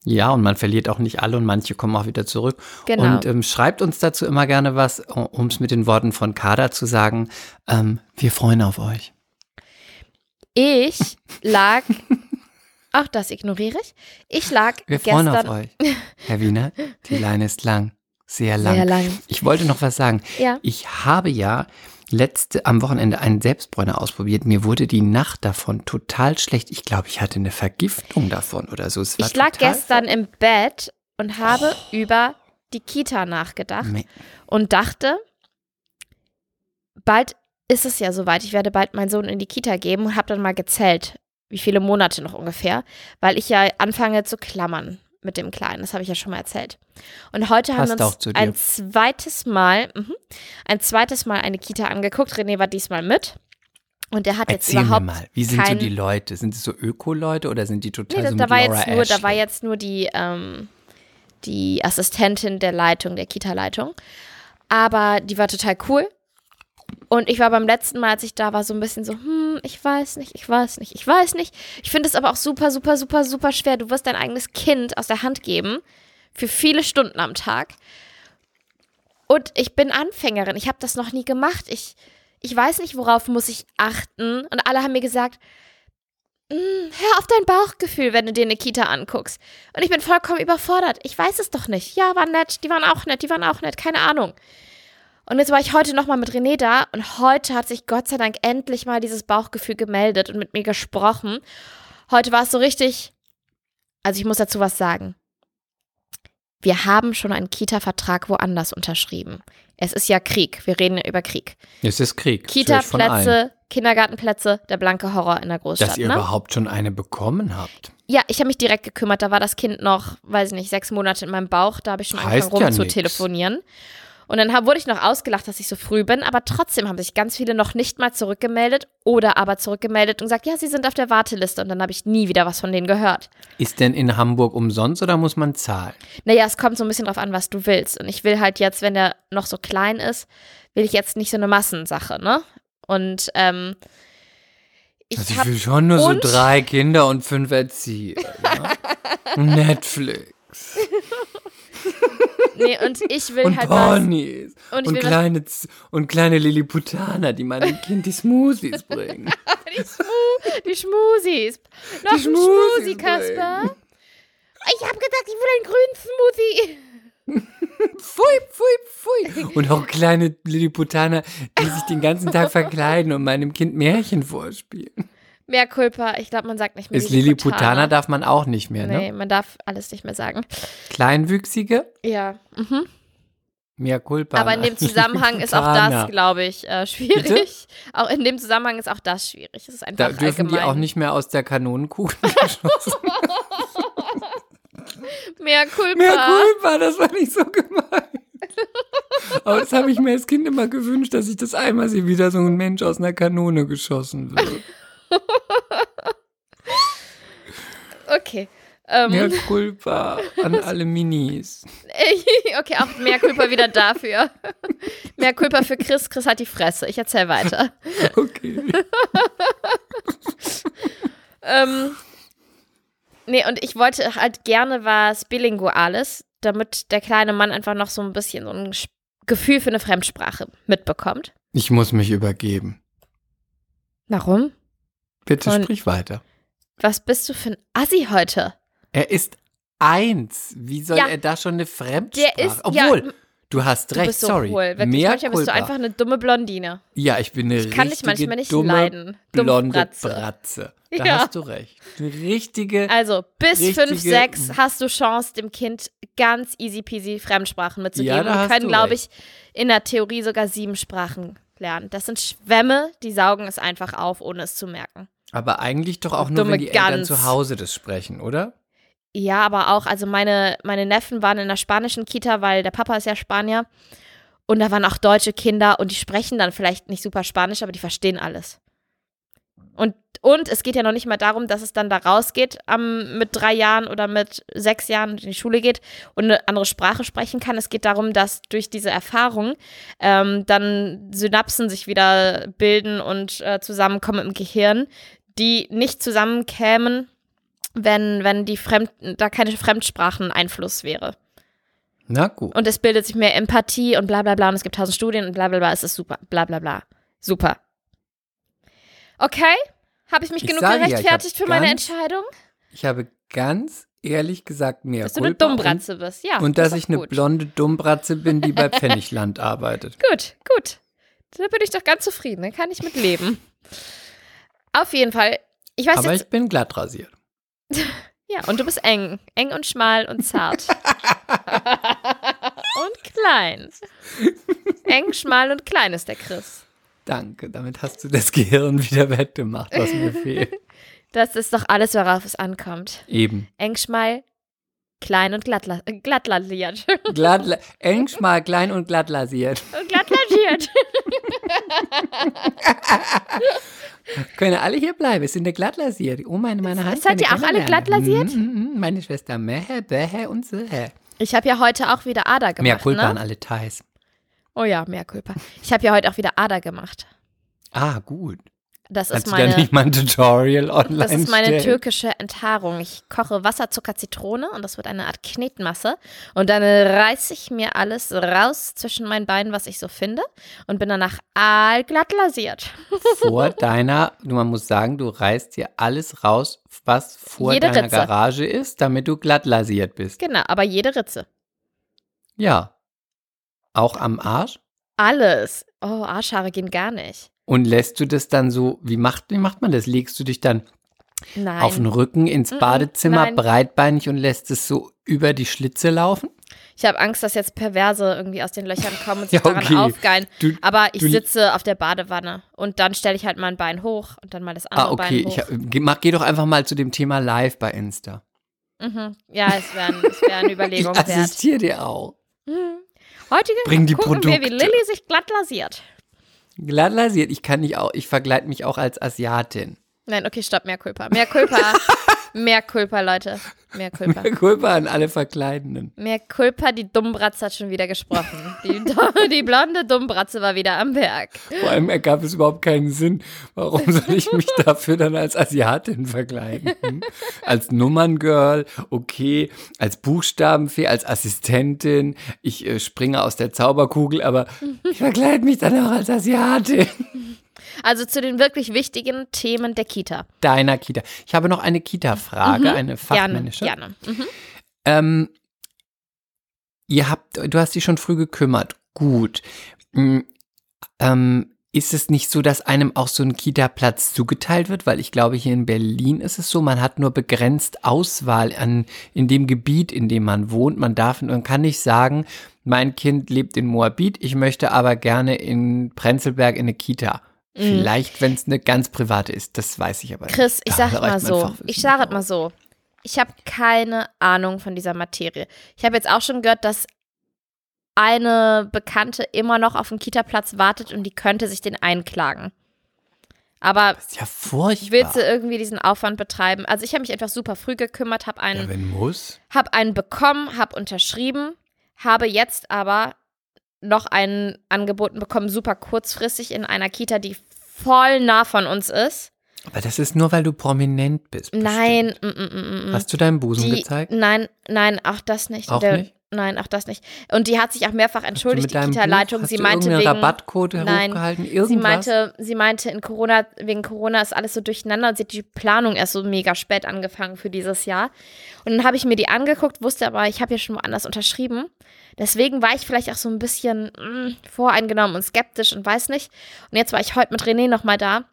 Ja, und man verliert auch nicht alle und manche kommen auch wieder zurück. Genau. Und ähm, schreibt uns dazu immer gerne was, um es mit den Worten von Kader zu sagen. Ähm, wir freuen auf euch. Ich lag, auch das ignoriere ich. Ich lag Wir freuen gestern auf euch. Herr Wiener, die Leine ist lang. Sehr lang. sehr lang. Ich wollte noch was sagen. Ja. Ich habe ja letzte am Wochenende einen Selbstbräuner ausprobiert. Mir wurde die Nacht davon total schlecht. Ich glaube, ich hatte eine Vergiftung davon oder so. Ich lag gestern im Bett und habe über die Kita nachgedacht Me- und dachte, bald ist es ja soweit. Ich werde bald meinen Sohn in die Kita geben und habe dann mal gezählt, wie viele Monate noch ungefähr, weil ich ja anfange zu klammern mit dem Kleinen. Das habe ich ja schon mal erzählt. Und heute haben Passt wir auch zu uns ein zweites Mal, mhm, ein zweites Mal eine Kita angeguckt. René war diesmal mit. Und der hat jetzt Erzähl mir überhaupt mal, wie sind so kein- die Leute? Sind es so Öko-Leute oder sind die total Nee, da, so da, war Laura jetzt nur, da war jetzt nur die, ähm, die Assistentin der Leitung, der Kita-Leitung. Aber die war total cool. Und ich war beim letzten Mal, als ich da war, so ein bisschen so, hm, ich weiß nicht, ich weiß nicht, ich weiß nicht. Ich finde es aber auch super, super, super, super schwer. Du wirst dein eigenes Kind aus der Hand geben für viele Stunden am Tag. Und ich bin Anfängerin. Ich habe das noch nie gemacht. Ich, ich weiß nicht, worauf muss ich achten. Und alle haben mir gesagt, "Mm, hör auf dein Bauchgefühl, wenn du dir eine Kita anguckst. Und ich bin vollkommen überfordert. Ich weiß es doch nicht. Ja, war nett, die waren auch nett, die waren auch nett, keine Ahnung. Und jetzt war ich heute nochmal mit René da und heute hat sich Gott sei Dank endlich mal dieses Bauchgefühl gemeldet und mit mir gesprochen. Heute war es so richtig, also ich muss dazu was sagen. wir haben schon einen Kita-Vertrag woanders unterschrieben. Es ist ja Krieg. Wir reden ja über Krieg. Es ist Krieg. Kita-Plätze, Kindergartenplätze, der blanke Horror in der Großstadt. Dass ihr ne? überhaupt schon eine bekommen habt. Ja, ich habe mich direkt gekümmert. Da war das Kind noch, weiß ich nicht, sechs Monate in meinem Bauch. Da habe ich schon Heißt angefangen ja rum zu nix. telefonieren. Und dann hab, wurde ich noch ausgelacht, dass ich so früh bin, aber trotzdem haben sich ganz viele noch nicht mal zurückgemeldet oder aber zurückgemeldet und gesagt, ja, sie sind auf der Warteliste. Und dann habe ich nie wieder was von denen gehört. Ist denn in Hamburg umsonst oder muss man zahlen? Naja, es kommt so ein bisschen drauf an, was du willst. Und ich will halt jetzt, wenn der noch so klein ist, will ich jetzt nicht so eine Massensache, ne? Und ähm, ich Also ich will schon nur so drei Kinder und fünf Erzieher. Ja? Netflix. Nee, und ich will Und halt was. Ponys. Und Und, was- kleine, Z- und kleine Lilliputaner, die meinem Kind die Smoothies bringen. Die, Schmu die Schmusis. Noch Die ein Schmusi, Kasper. Ich habe gedacht, ich will einen grünen Smoothie. Pfui, pfui, pfui. Und auch kleine Lilliputaner, die sich den ganzen Tag verkleiden und meinem Kind Märchen vorspielen. Mehr Culpa. Ich glaube, man sagt nicht mehr Ist Lilliputaner darf man auch nicht mehr, Nee, ne? man darf alles nicht mehr sagen. Kleinwüchsige, Ja. Mhm. mehr Culpa. Aber in dem Zusammenhang ist auch das, glaube ich, äh, schwierig. Auch in dem Zusammenhang ist auch das schwierig. Es ist einfach Da dürfen allgemein. die auch nicht mehr aus der Kanonenkugel geschossen. Mehr Culpa. Mehr Culpa, das war nicht so gemein. Aber das habe ich mir als Kind immer gewünscht, dass ich das einmal sehe, wie da so ein Mensch aus einer Kanone geschossen wird. Okay. Ähm, Mehr Culpa an alle Minis. okay, auch mehr Culpa wieder dafür. mehr Culpa für Chris. Chris hat die Fresse. Ich erzähl weiter. Okay. ähm, nee, und ich wollte halt gerne was Bilinguales, damit der kleine Mann einfach noch so ein bisschen so ein Gefühl für eine Fremdsprache mitbekommt. Ich muss mich übergeben. Warum? Bitte Und- sprich weiter. Was bist du für ein Assi heute? Er ist eins. Wie soll Ja. er da schon eine Fremdsprache? Der ist, Obwohl, ja, du hast du recht, bist so sorry. hohl. Wirklich, Mehr manchmal bist du Culpa. einfach eine dumme Blondine. Ja, ich bin eine Ich kann dich richtige manchmal nicht dumme, leiden. blonde Dummfratze. Bratze. Da Ja. hast du recht. Eine richtige. Also bis Richtige- 5, 6 hast du Chance, dem Kind ganz easy peasy Fremdsprachen mitzugeben. Ja, da hast können, du glaube ich, in der Theorie sogar sieben Sprachen lernen. Das sind Schwämme, die saugen es einfach auf, ohne es zu merken. Aber eigentlich doch auch nur, wenn die Eltern Gans. zu Hause das sprechen, oder? Ja, aber auch, also meine, meine Neffen waren in der spanischen Kita, weil der Papa ist ja Spanier. Und da waren auch deutsche Kinder und die sprechen dann vielleicht nicht super Spanisch, aber die verstehen alles. Und, und es geht ja noch nicht mal darum, dass es dann da rausgeht am, mit drei Jahren oder mit sechs Jahren in die Schule geht und eine andere Sprache sprechen kann. Es geht darum, dass durch diese Erfahrung ähm, dann Synapsen sich wieder bilden und äh, zusammenkommen im Gehirn, die nicht zusammenkämen, wenn, wenn die Fremd, da keine Fremdsprachen-Einfluss wäre. Na gut. Und es bildet sich mehr Empathie und bla bla bla und es gibt tausend Studien und bla bla bla, es ist super, bla bla bla. Super. Okay, habe ich mich Ich genug ja, gerechtfertigt hab für meine ganz Entscheidung? Ich habe ganz ehrlich gesagt mehr Dass du eine Dummbratze bist, ja. Und, das dass ich doch eine gut. blonde Dummbratze bin, die bei Pfennigland arbeitet. Gut, gut. Da bin ich doch ganz zufrieden, dann kann ich mit leben. Auf jeden Fall. Ich weiß Aber jetzt, ich bin glatt rasiert. ja, und du bist eng. Eng und schmal und zart. und klein. Eng, schmal und klein ist der Chris. Danke, damit hast du das Gehirn wieder wettgemacht, was mir fehlt. Das ist doch alles, worauf es ankommt. Eben. Eng, schmal, klein und glatt, la- äh, glatt lasiert. Glatt, la- eng, schmal, klein und glatt lasiert. Und glatt lasiert. Können alle hier bleiben, es sind ja glatt lasiert. Oh, meine, meine Hand. seid ihr auch alle glatt lasiert? Mm, mm, mm, Meine Schwester Mehe, Behe und Sehe. Ich habe ja heute auch wieder Ader gemacht. Mehr Culpa an ne? alle Thais. Oh ja, mehr Culpa. Ich habe ja heute auch wieder Ader gemacht. Ah, gut. Das Kannst ist du da meine, nicht mal ein Tutorial online das ist meine stellen? türkische Enthaarung. Ich koche Wasser, Zucker, Zitrone und das wird eine Art Knetmasse. Und dann reiße ich mir alles raus zwischen meinen Beinen, was ich so finde. Und bin danach allglatt lasiert. vor deiner, man muss sagen, du reißt dir alles raus, was vor Jede deiner Ritze. Garage ist, damit du glatt lasiert bist. Genau, aber jede Ritze. Ja. Auch am Arsch? Alles. Oh, Arschhaare gehen gar nicht. Und lässt du das dann so, wie macht, wie macht man das? Legst du dich dann Nein. auf den Rücken ins Badezimmer nein. breitbeinig und lässt es so über die Schlitze laufen? Ich habe Angst, dass jetzt Perverse irgendwie aus den Löchern kommen und sich Ja, daran okay. aufgeilen. Du- Aber ich sitze auf der Badewanne und dann stelle ich halt mein Bein hoch und dann mal das andere Ah, okay. Bein hoch. Ich, geh, mach, geh doch einfach mal zu dem Thema live bei Insta. mhm. Ja, es wäre wär eine Ich Überlegung wert. assistiere dir auch. Heute Bring die gucken wir, wie Produkte. Lilly sich glatt lasiert. Glatt lasiert. Ich kann nicht auch, ich vergleite mich auch als Asiatin. Nein, okay, stopp, mehr Culpa. Mehr Culpa. mehr Culpa, Leute. Mehr Culpa. Kulpa an alle Verkleidenden. Mehr Culpa, die Dummbratze hat schon wieder gesprochen. Die, die blonde Dummbratze war wieder am Werk. Vor allem ergab es überhaupt keinen Sinn. Warum soll ich mich dafür dann als Asiatin verkleiden? Hm? Als Nummerngirl, okay, als Buchstabenfee, als Assistentin. Ich äh, springe aus der Zauberkugel, aber ich verkleide mich dann auch als Asiatin. Also zu den wirklich wichtigen Themen der Kita. Deiner Kita. Ich habe noch eine Kita-Frage, eine Gerne, fachmännische. gerne. Mhm. Ähm, ihr habt, du hast dich schon früh gekümmert. Gut. Mm, Ähm, ist es nicht so, dass einem auch so ein Kita-Platz zugeteilt wird? Weil ich glaube, hier in Berlin ist es so, man hat nur begrenzt Auswahl an, in dem Gebiet, in dem man wohnt. Man darf, man kann nicht sagen, mein Kind lebt in Moabit, ich möchte aber gerne in Prenzlberg in eine Kita. Vielleicht, wenn es eine ganz private ist, das weiß ich aber nicht. Mhm. Chris, ich Da sag reicht mal so, ich sage nicht mal so, ich habe keine Ahnung von dieser Materie. Ich habe jetzt auch schon gehört, dass eine Bekannte immer noch auf den Kita-Platz wartet und die könnte sich den einklagen. Aber Das ist ja furchtbar. willst du irgendwie diesen Aufwand betreiben? Also ich habe mich einfach super früh gekümmert, habe einen ja, wenn muss. habe einen bekommen, habe unterschrieben, habe jetzt aber noch einen angeboten bekommen, super kurzfristig in einer Kita, die voll nah von uns ist. Aber das ist nur, weil du prominent bist. bestimmt. Nein, mm, mm, mm, mm. Hast du deinen Busen die, gezeigt? Nein, nein, auch das nicht. Auch Der- nicht? Nein, auch das nicht. Und die hat sich auch mehrfach entschuldigt, die Kita-Leitung. Sie meinte wegen Rabattcode Nein. hochgehalten? Sie Irgendwas? meinte, sie meinte, in Corona, wegen Corona ist alles so durcheinander und sie hat die Planung erst so mega spät angefangen für dieses Jahr. Und dann habe ich mir die angeguckt, wusste aber, ich habe ja schon woanders unterschrieben. Deswegen war ich vielleicht auch so ein bisschen mm, voreingenommen und skeptisch und weiß nicht. Und jetzt war ich heute mit René nochmal da.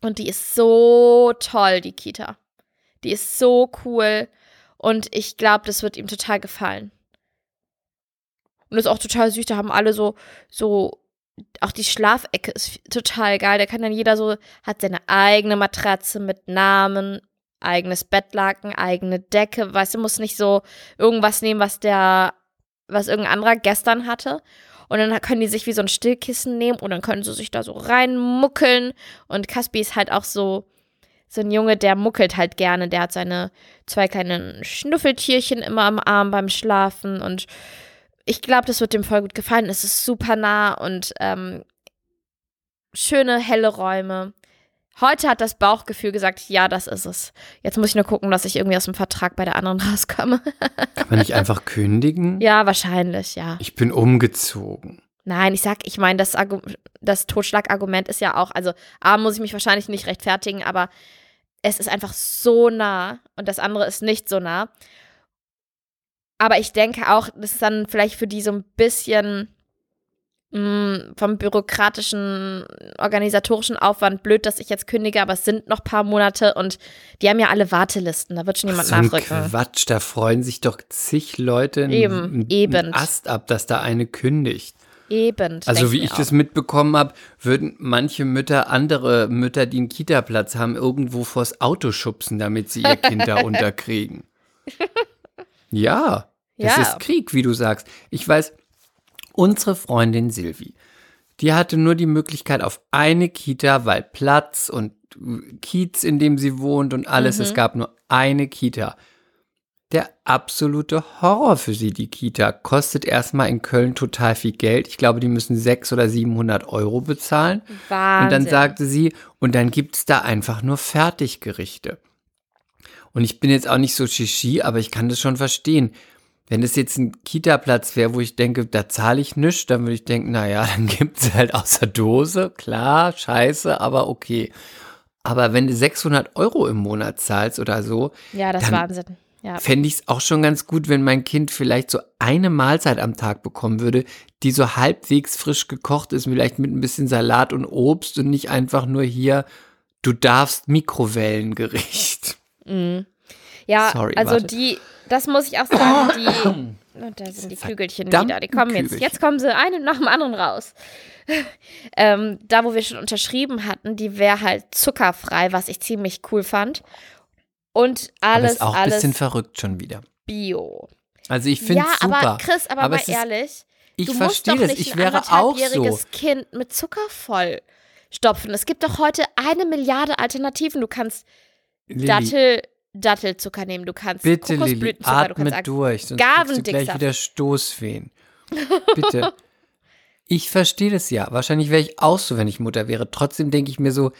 Und die ist so toll, die Kita. Die ist so cool. Und ich glaube, das wird ihm total gefallen. Und ist auch total süß. Da haben alle so, so, auch die Schlafecke ist total geil. Da kann dann jeder so, hat seine eigene Matratze mit Namen, eigenes Bettlaken, eigene Decke. Weißt du, muss nicht so irgendwas nehmen, was der, was irgendein anderer gestern hatte. Und dann können die sich wie so ein Stillkissen nehmen und dann können sie sich da so reinmuckeln. Und Caspi ist halt auch so, so ein Junge, der muckelt halt gerne. Der hat seine zwei kleinen Schnuffeltierchen immer am Arm beim Schlafen und ich glaube, das wird dem voll gut gefallen. Es ist super nah und ähm, schöne, helle Räume. Heute hat das Bauchgefühl gesagt, ja, das ist es. Jetzt muss ich nur gucken, dass ich irgendwie aus dem Vertrag bei der anderen rauskomme. Kann man nicht einfach kündigen? ja, wahrscheinlich, ja. Ich bin umgezogen. Nein, ich sag, ich meine, das, Argu das Totschlagargument ist ja auch, also A, muss ich mich wahrscheinlich nicht rechtfertigen, aber es ist einfach so nah und das andere ist nicht so nah. Aber ich denke auch, das ist dann vielleicht für die so ein bisschen mh, vom bürokratischen, organisatorischen Aufwand blöd, dass ich jetzt kündige, aber es sind noch ein paar Monate und die haben ja alle Wartelisten, da wird schon jemand so ein nachrücken. Quatsch, da freuen sich doch zig Leute einen, Eben, einen, eben. einen Ast ab, dass da eine kündigt. Eben. Also wie ich auch. das mitbekommen habe, würden manche Mütter, andere Mütter, die einen Kita-Platz haben, irgendwo vors Auto schubsen, damit sie ihr Kind da unterkriegen. Ja, das Ja. ist Krieg, wie du sagst. Ich weiß, unsere Freundin Silvi, die hatte nur die Möglichkeit auf eine Kita, weil Platz und Kiez, in dem sie wohnt und alles, Mhm. es gab nur eine Kita. Der absolute Horror für sie, die Kita. Kostet erstmal in Köln total viel Geld. Ich glaube, die müssen 600 oder 700 Euro bezahlen. Wahnsinn. Und dann sagte sie, und dann gibt's da einfach nur Fertiggerichte. Und ich bin jetzt auch nicht so shishi, aber ich kann das schon verstehen. Wenn es jetzt ein Kita-Platz wäre, wo ich denke, da zahle ich nichts, dann würde ich denken, naja, dann gibt's halt außer Dose, klar, scheiße, aber okay. Aber wenn du 600 Euro im Monat zahlst oder so, Ja, das ist dann Wahnsinn. Ja. fände ich es auch schon ganz gut, wenn mein Kind vielleicht so eine Mahlzeit am Tag bekommen würde, die so halbwegs frisch gekocht ist, vielleicht mit ein bisschen Salat und Obst und nicht einfach nur hier, du darfst Mikrowellengericht. Mhm. Ja, Sorry, also warte. die, das muss ich auch sagen, Und da sind die Kügelchen wieder. Die kommen jetzt. Kügelchen. Jetzt kommen sie einen nach dem anderen raus. ähm, da, wo wir schon unterschrieben hatten, die wäre halt zuckerfrei, was ich ziemlich cool fand. Und Aber alles, ist auch ein bisschen verrückt schon wieder. Bio. Also ich finde Ja, es super. aber Chris, aber, Aber mal ist- ehrlich, ich du musst doch nicht Ich ein wäre auch so. Kind mit Zucker voll stopfen. Es gibt doch heute eine Milliarde Alternativen. Du kannst Lilly, Dattel, Dattelzucker nehmen, du kannst bitte Lilly, du kannst atme Ag- durch, sonst kriegst du gleich wieder Stoßwehen. Bitte. Ich verstehe das ja. Wahrscheinlich wäre ich auch so, wenn ich Mutter wäre. Trotzdem denke ich mir so,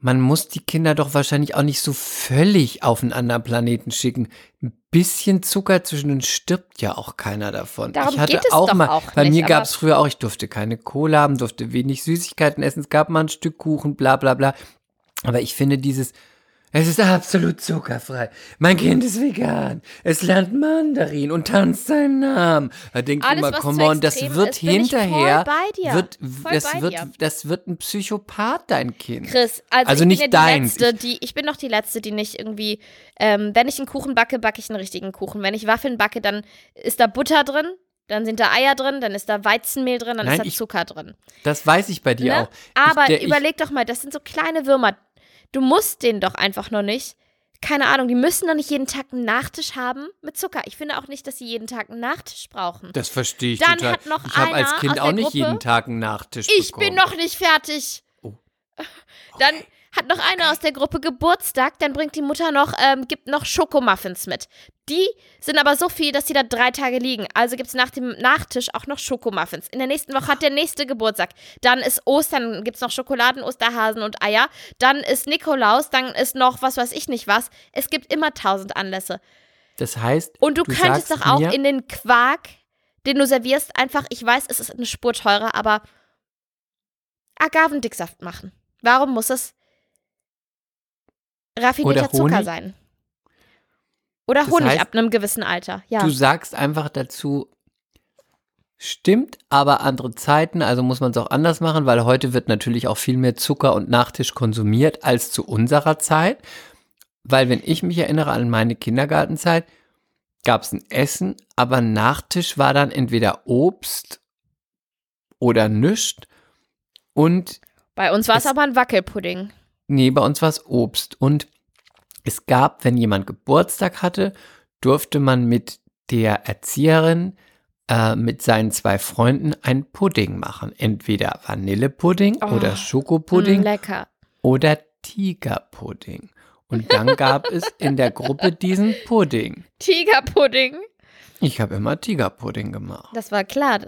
man muss die Kinder doch wahrscheinlich auch nicht so völlig auf einen anderen Planeten schicken. Ein bisschen Zucker zwischendurch stirbt ja auch keiner davon. Darum ich hatte geht es auch doch mal, auch bei nicht, mir gab es früher auch, ich durfte keine Cola haben, durfte wenig Süßigkeiten essen, es gab mal ein Stück Kuchen, bla bla bla. Aber ich finde dieses, es ist absolut zuckerfrei. Mein Kind ist vegan. Es lernt Mandarin und tanzt seinen Namen. Da denke ich immer, come on, das wird ist, ich hinterher, wird, Voll das bei wird, dir. das wird ein Psychopath, dein Kind. Chris, also, Also ich nicht bin ja die deins. Letzte, die, ich bin doch die Letzte, die nicht irgendwie, ähm, wenn ich einen Kuchen backe, backe ich einen richtigen Kuchen. Wenn ich Waffeln backe, dann ist da Butter drin, dann sind da Eier drin, dann ist da Weizenmehl drin, dann Nein, ist da ich- Zucker drin. Das weiß ich bei dir Ne? auch. Aber ich, der, überleg doch mal, das sind so kleine Würmer. Du musst den doch einfach noch nicht. Keine Ahnung, die müssen doch nicht jeden Tag einen Nachtisch haben mit Zucker. Ich finde auch nicht, dass sie jeden Tag einen Nachtisch brauchen. Ich, das verstehe ich Dann total. hat noch ich habe als Kind auch nicht Gruppe- jeden Tag einen Nachtisch Ich bekommen. bin noch nicht fertig. Oh. Dann hat noch einer aus der Gruppe Geburtstag, dann bringt die Mutter noch, ähm, gibt noch Schokomuffins mit. Die sind aber so viel, dass die da drei Tage liegen. Also gibt es nach dem Nachtisch auch noch Schokomuffins. In der nächsten Woche hat der nächste Geburtstag. Dann ist Ostern, gibt es noch Schokoladen, Osterhasen und Eier. Dann ist Nikolaus, dann ist noch was weiß ich nicht was. Es gibt immer tausend Anlässe. Das heißt, Und du, könntest sagst doch auch in den Quark, den du servierst, einfach, ich weiß, es ist eine Spur teurer, aber Agavendicksaft machen. Warum muss es raffinierter Oder Zucker Honig? sein? Oder Das Honig heißt, ab einem gewissen Alter. Ja. Du sagst einfach dazu, stimmt, aber andere Zeiten, also muss man es auch anders machen, weil heute wird natürlich auch viel mehr Zucker und Nachtisch konsumiert als zu unserer Zeit. Weil wenn ich mich erinnere an meine Kindergartenzeit, gab es ein Essen, aber Nachtisch war dann entweder Obst oder nischt und Bei uns war es- aber ein Wackelpudding. Nee, bei uns war es Obst. Und es gab, wenn jemand Geburtstag hatte, durfte man mit der Erzieherin äh, mit seinen zwei Freunden einen Pudding machen. Entweder Vanillepudding Oh, oder Mm, Schokopudding lecker. oder Tigerpudding. Und dann gab es in der Gruppe diesen Pudding. Tigerpudding. Ich habe immer Tigerpudding gemacht. Das war klar.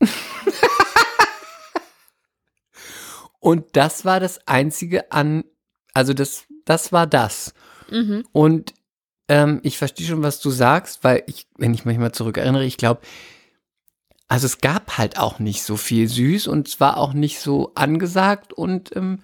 Und das war das Einzige an, also das, das war das. Mhm. Und ähm, ich verstehe schon, was du sagst, weil ich, wenn ich mich mal zurückerinnere, ich glaube, also es gab halt auch nicht so viel süß und es war auch nicht so angesagt und ähm,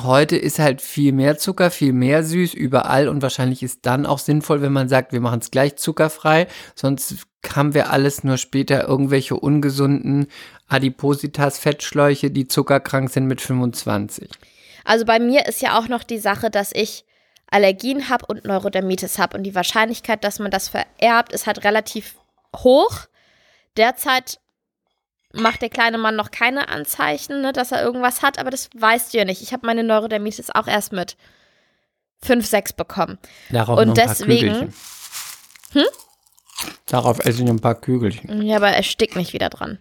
heute ist halt viel mehr Zucker, viel mehr süß überall und wahrscheinlich ist dann auch sinnvoll, wenn man sagt, wir machen es gleich zuckerfrei, sonst haben wir alles nur später irgendwelche ungesunden Adipositas, Fettschläuche, die zuckerkrank sind mit 25. Also bei mir ist ja auch noch die Sache, dass ich Allergien habe und Neurodermitis habe. Und die Wahrscheinlichkeit, dass man das vererbt, ist halt relativ hoch. Derzeit macht der kleine Mann noch keine Anzeichen, ne, dass er irgendwas hat, aber das weißt du ja nicht. Ich habe meine Neurodermitis auch erst mit 5, 6 bekommen. Darauf Und noch ein deswegen- paar Kügelchen. Darauf esse ich ein paar Kügelchen. Ja, aber er stickt nicht wieder dran.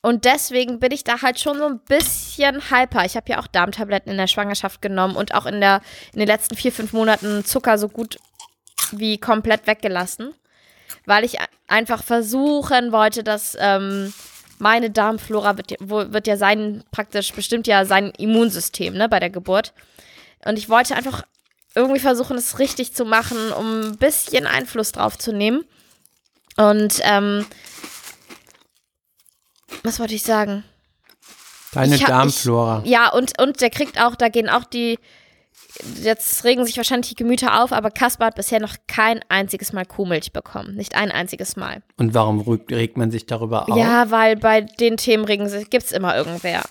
Und deswegen bin ich da halt schon so ein bisschen hyper. Ich habe ja auch Darmtabletten in der Schwangerschaft genommen und auch in, der, in den letzten vier, fünf Monaten Zucker so gut wie komplett weggelassen. Weil ich einfach versuchen wollte, dass ähm, meine Darmflora wird, wird ja sein, praktisch bestimmt ja sein Immunsystem, ne, bei der Geburt. Und ich wollte einfach irgendwie versuchen, es richtig zu machen, um ein bisschen Einfluss drauf zu nehmen. Und ähm, was wollte ich sagen? Deine Ich hab- Darmflora. Ja, und, und der kriegt auch, da gehen auch die, jetzt regen sich wahrscheinlich die Gemüter auf, aber Kaspar hat bisher noch kein einziges Mal Kuhmilch bekommen. Nicht ein einziges Mal. Und warum regt man sich darüber auf? Ja, weil bei den Themen regen sich, gibt es immer irgendwer,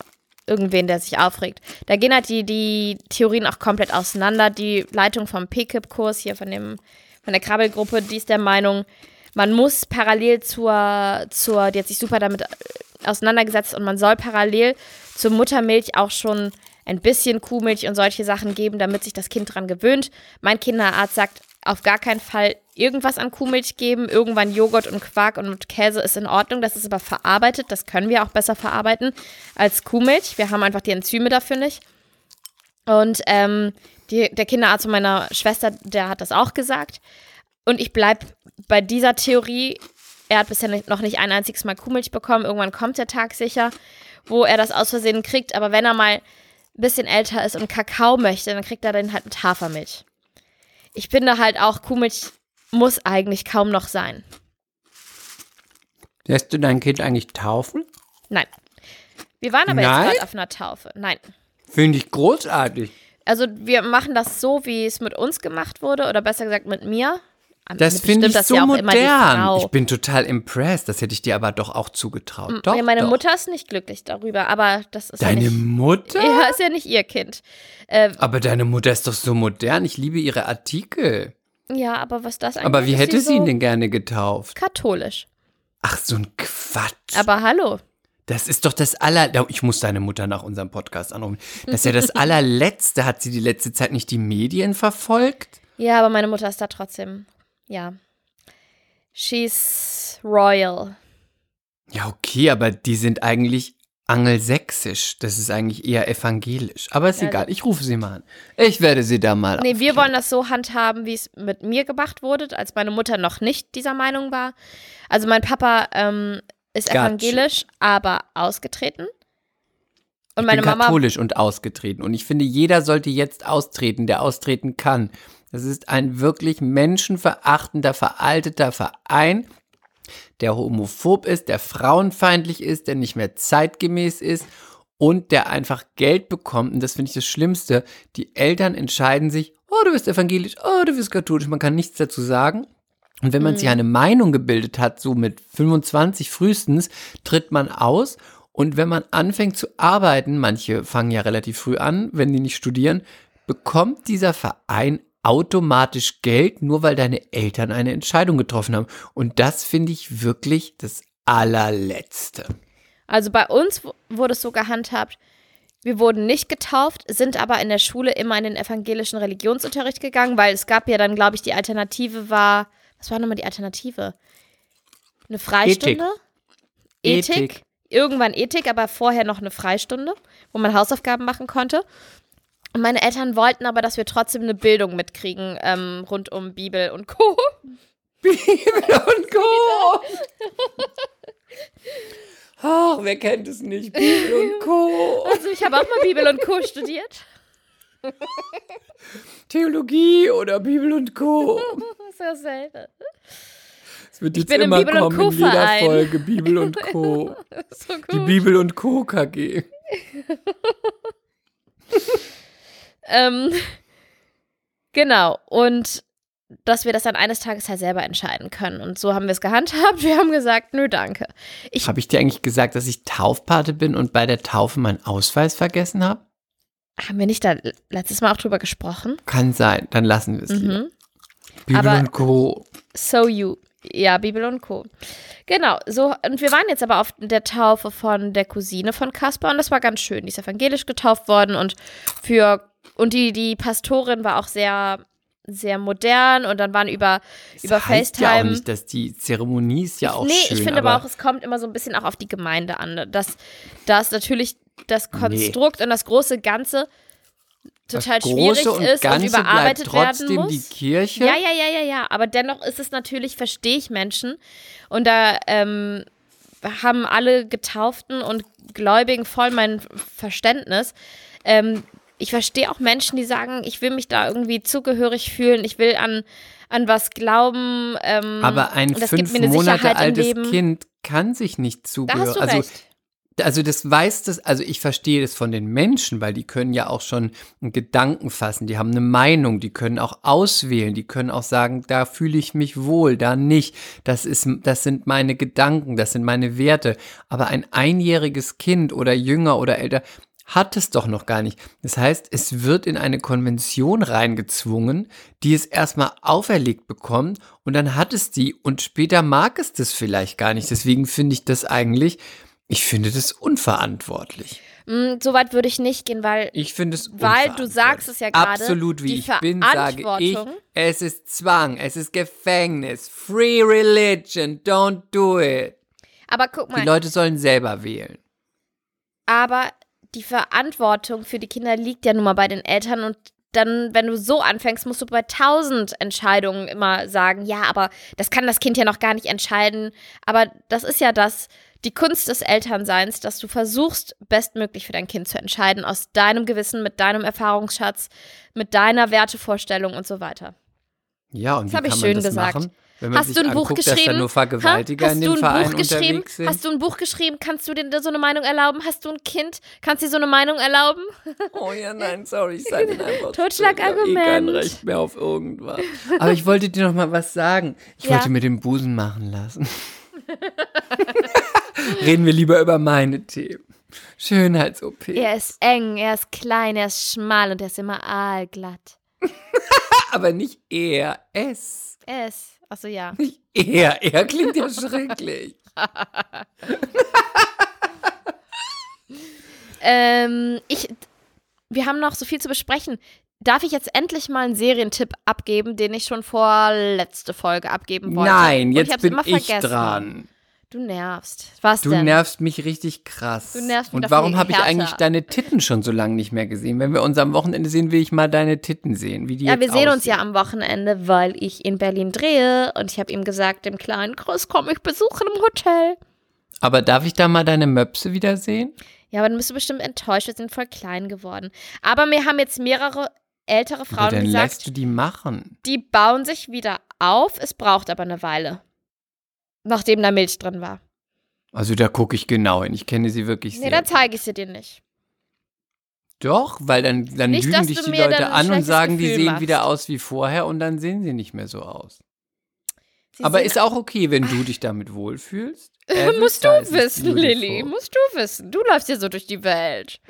irgendwen, der sich aufregt. Da gehen halt die, die Theorien auch komplett auseinander. Die Leitung vom PKIP-Kurs hier von dem, von der Krabbelgruppe, die ist der Meinung, man muss parallel zur, zur, die hat sich super damit äh, auseinandergesetzt und man soll parallel zur Muttermilch auch schon ein bisschen Kuhmilch und solche Sachen geben, damit sich das Kind dran gewöhnt. Mein Kinderarzt sagt, auf gar keinen Fall irgendwas an Kuhmilch geben. Irgendwann Joghurt und Quark und Käse ist in Ordnung. Das ist aber verarbeitet. Das können wir auch besser verarbeiten als Kuhmilch. Wir haben einfach die Enzyme dafür nicht. Und ähm, die, der Kinderarzt meiner Schwester, der hat das auch gesagt. Und ich bleibe bei dieser Theorie. Er hat bisher noch nicht ein einziges Mal Kuhmilch bekommen. Irgendwann kommt der Tag sicher, wo er das aus Versehen kriegt. Aber wenn er mal ein bisschen älter ist und Kakao möchte, dann kriegt er den halt mit Hafermilch. Ich finde halt auch, Kuhmilch muss eigentlich kaum noch sein. Lässt du dein Kind eigentlich taufen? Nein. Wir waren aber Nein? jetzt gerade auf einer Taufe. Nein. Finde ich großartig. Also wir machen das so, wie es mit uns gemacht wurde, oder besser gesagt mit mir. Das finde ich so ja modern. Ich bin total impressed. Das hätte ich dir aber doch auch zugetraut. Doch, ja, meine doch. Mutter ist nicht glücklich darüber, aber das ist Deine ja nicht. Mutter? Ja, ist ja nicht ihr Kind. Äh, Aber deine Mutter ist doch so modern. Ich liebe ihre Artikel. ja, aber was das eigentlich Aber wie hätte sie so ihn denn gerne getauft? Katholisch. Ach, so ein Quatsch. Aber hallo. Das ist doch das aller. Ich muss deine Mutter nach unserem Podcast anrufen. Das ist ja das allerletzte. Hat sie die letzte Zeit nicht die Medien verfolgt? Ja, aber meine Mutter ist da trotzdem. Ja. She's royal. Ja, okay, aber die sind eigentlich angelsächsisch. Das ist eigentlich eher evangelisch. Aber ist Ja, egal. Ich rufe sie mal an. Ich werde sie da mal. Nee, wir aufklären. wollen das so handhaben, wie es mit mir gemacht wurde, als meine Mutter noch nicht dieser Meinung war. Also mein Papa ähm, ist Gotcha. evangelisch, aber ausgetreten. Und Ich meine bin Mama katholisch und ausgetreten. Und ich finde, jeder sollte jetzt austreten, der austreten kann. Das ist ein wirklich menschenverachtender, veralteter Verein, der homophob ist, der frauenfeindlich ist, der nicht mehr zeitgemäß ist und der einfach Geld bekommt. Und das finde ich das Schlimmste. Die Eltern entscheiden sich, oh, du bist evangelisch, oh, du bist katholisch. Man kann nichts dazu sagen. Und wenn man sich eine Meinung gebildet hat, so mit 25 frühestens, tritt man aus. Und wenn man anfängt zu arbeiten, manche fangen ja relativ früh an, wenn die nicht studieren, bekommt dieser Verein automatisch Geld, nur weil deine Eltern eine Entscheidung getroffen haben. Und das finde ich wirklich das allerletzte. Also bei uns wurde es so gehandhabt, wir wurden nicht getauft, sind aber in der Schule immer in den evangelischen Religionsunterricht gegangen, weil es gab ja dann, glaube ich, die Alternative war, was war nochmal die Alternative? Eine Freistunde? Ethik. Ethik. Irgendwann Ethik, aber vorher noch eine Freistunde, wo man Hausaufgaben machen konnte. Meine Eltern wollten aber, dass wir trotzdem eine Bildung mitkriegen ähm, rund um Bibel und Co. und Co. Ach, wer kennt es nicht? Bibel und Co. Also ich habe auch mal Bibel und Co. studiert. Theologie oder Bibel und Co. Das ist dasselbe. Es wird jetzt immer Bibel und kommen in jeder. Folge Bibel und Co. So. Die Bibel und Co. KG. Ähm, genau. Und dass wir das dann eines Tages halt selber entscheiden können. Und so haben wir es gehandhabt. Wir haben gesagt, nö, danke. Ich, Habe ich dir eigentlich gesagt, dass ich Taufpate bin und bei der Taufe meinen Ausweis vergessen habe? haben wir nicht da letztes Mal auch drüber gesprochen? Kann sein, dann lassen wir es lieber. Mhm. Bibel Aber- und Co. So you. Ja, Bibel und Co. Genau, so, und wir waren jetzt aber auf der Taufe von der Cousine von Kasper und das war ganz schön. Die ist evangelisch getauft worden und für, und die, die Pastorin war auch sehr, sehr modern und dann waren über, Das über heißt ja auch FaceTime. nicht, dass die Zeremonie ist ja auch nee, schön. ich finde aber auch, es kommt immer so ein bisschen auch auf die Gemeinde an. Dass, dass natürlich das Konstrukt und das große Ganze total schwierig und ist Ganze und überarbeitet bleibt werden trotzdem muss. die Kirche. Ja, ja, ja, ja, ja. Aber dennoch ist es natürlich, verstehe ich Menschen. Und da ähm, haben alle Getauften und Gläubigen voll mein Verständnis. Ähm, ich verstehe auch Menschen, die sagen, ich will mich da irgendwie zugehörig fühlen, ich will an, an was glauben. Ähm, Aber ein fünf Monate altes. Kind kann sich nicht du also, recht. also das weiß das, also ich verstehe das von den Menschen, weil die können ja auch schon einen Gedanken fassen, die haben eine Meinung, die können auch auswählen, die können auch sagen, da fühle ich mich wohl, da nicht. Das ist, das sind meine Gedanken, das sind meine Werte. Aber ein einjähriges Kind oder jünger oder älter, hat es doch noch gar nicht. Das heißt, es wird in eine Konvention reingezwungen, die es erstmal auferlegt bekommt und dann hat es die und später mag es das vielleicht gar nicht. Deswegen finde ich das eigentlich, ich finde das unverantwortlich. Mm, so weit würde ich nicht gehen, weil Ich finde es Weil du sagst es ja gerade, Absolut, wie die ich bin, sage ich, es ist Zwang, es ist Gefängnis, Free Religion, don't do it. aber guck Die mal, Leute sollen selber wählen. aber die Verantwortung für die Kinder liegt ja nun mal bei den Eltern und dann, wenn du so anfängst, musst du bei tausend Entscheidungen immer sagen, ja, aber das kann das Kind ja noch gar nicht entscheiden. Aber das ist ja das, die Kunst des Elternseins, dass du versuchst, bestmöglich für dein Kind zu entscheiden, aus deinem Gewissen, mit deinem Erfahrungsschatz, mit deiner Wertevorstellung und so weiter. Ja, und Das wie kann ich man schön das gesagt. machen? Hast du ein Buch anguckt, da geschrieben? Vergewaltiger Ha? Hast du ein Verein Buch geschrieben? Hast du ein Buch geschrieben? Kannst du dir so eine Meinung erlauben? Hast du ein Kind? Kannst du dir so eine Meinung erlauben? Oh ja, nein, sorry, ich sage einfach. Totschlagargument. Ich hab eh kein Recht mehr auf irgendwas. Aber ich wollte dir noch mal was sagen. Ich Ja. wollte mir den Busen machen lassen. Reden wir lieber über meine Themen. Schönheits-OP. Er ist eng, er ist klein, er ist schmal und er ist immer aalglatt. Aber nicht er, es. Ist, achso ja. Er. Er klingt ja schrecklich. Ähm, ich, wir haben noch so viel zu besprechen. Darf ich jetzt endlich mal einen Serientipp abgeben, den ich schon vor letzte Folge abgeben wollte? Nein, jetzt bin immer ich vergessen. dran. Du nervst. Was Du denn? nervst mich richtig krass. Du nervst mich Und warum habe ich eigentlich deine Titten schon so lange nicht mehr gesehen? Wenn wir uns am Wochenende sehen, will ich mal deine Titten sehen. Wie die ja, wir sehen uns aussehen. ja am Wochenende, weil ich in Berlin drehe und ich habe ihm gesagt, dem kleinen Chris, komm ich besuchen im Hotel. Aber darf ich da mal deine Möpse wiedersehen? Ja, aber dann bist du bestimmt enttäuscht, wir sind voll klein geworden. Aber mir haben jetzt mehrere ältere Frauen dann gesagt, lässt du die machen. die bauen sich wieder auf. Es braucht aber eine Weile. Nachdem da Milch drin war. Also da gucke ich genau hin. Ich kenne sie wirklich Nee, sehr. dann gut. zeige ich sie dir nicht. Doch, weil dann, dann Nicht, lügen dich die Leute dann an und sagen, die Gefühl sehen machst. wieder aus wie vorher und dann sehen sie nicht mehr so aus. Sie Aber ist auch okay, wenn du dich damit wohlfühlst. Musst du wissen, Lilly. Musst du wissen. Du läufst ja so durch die Welt.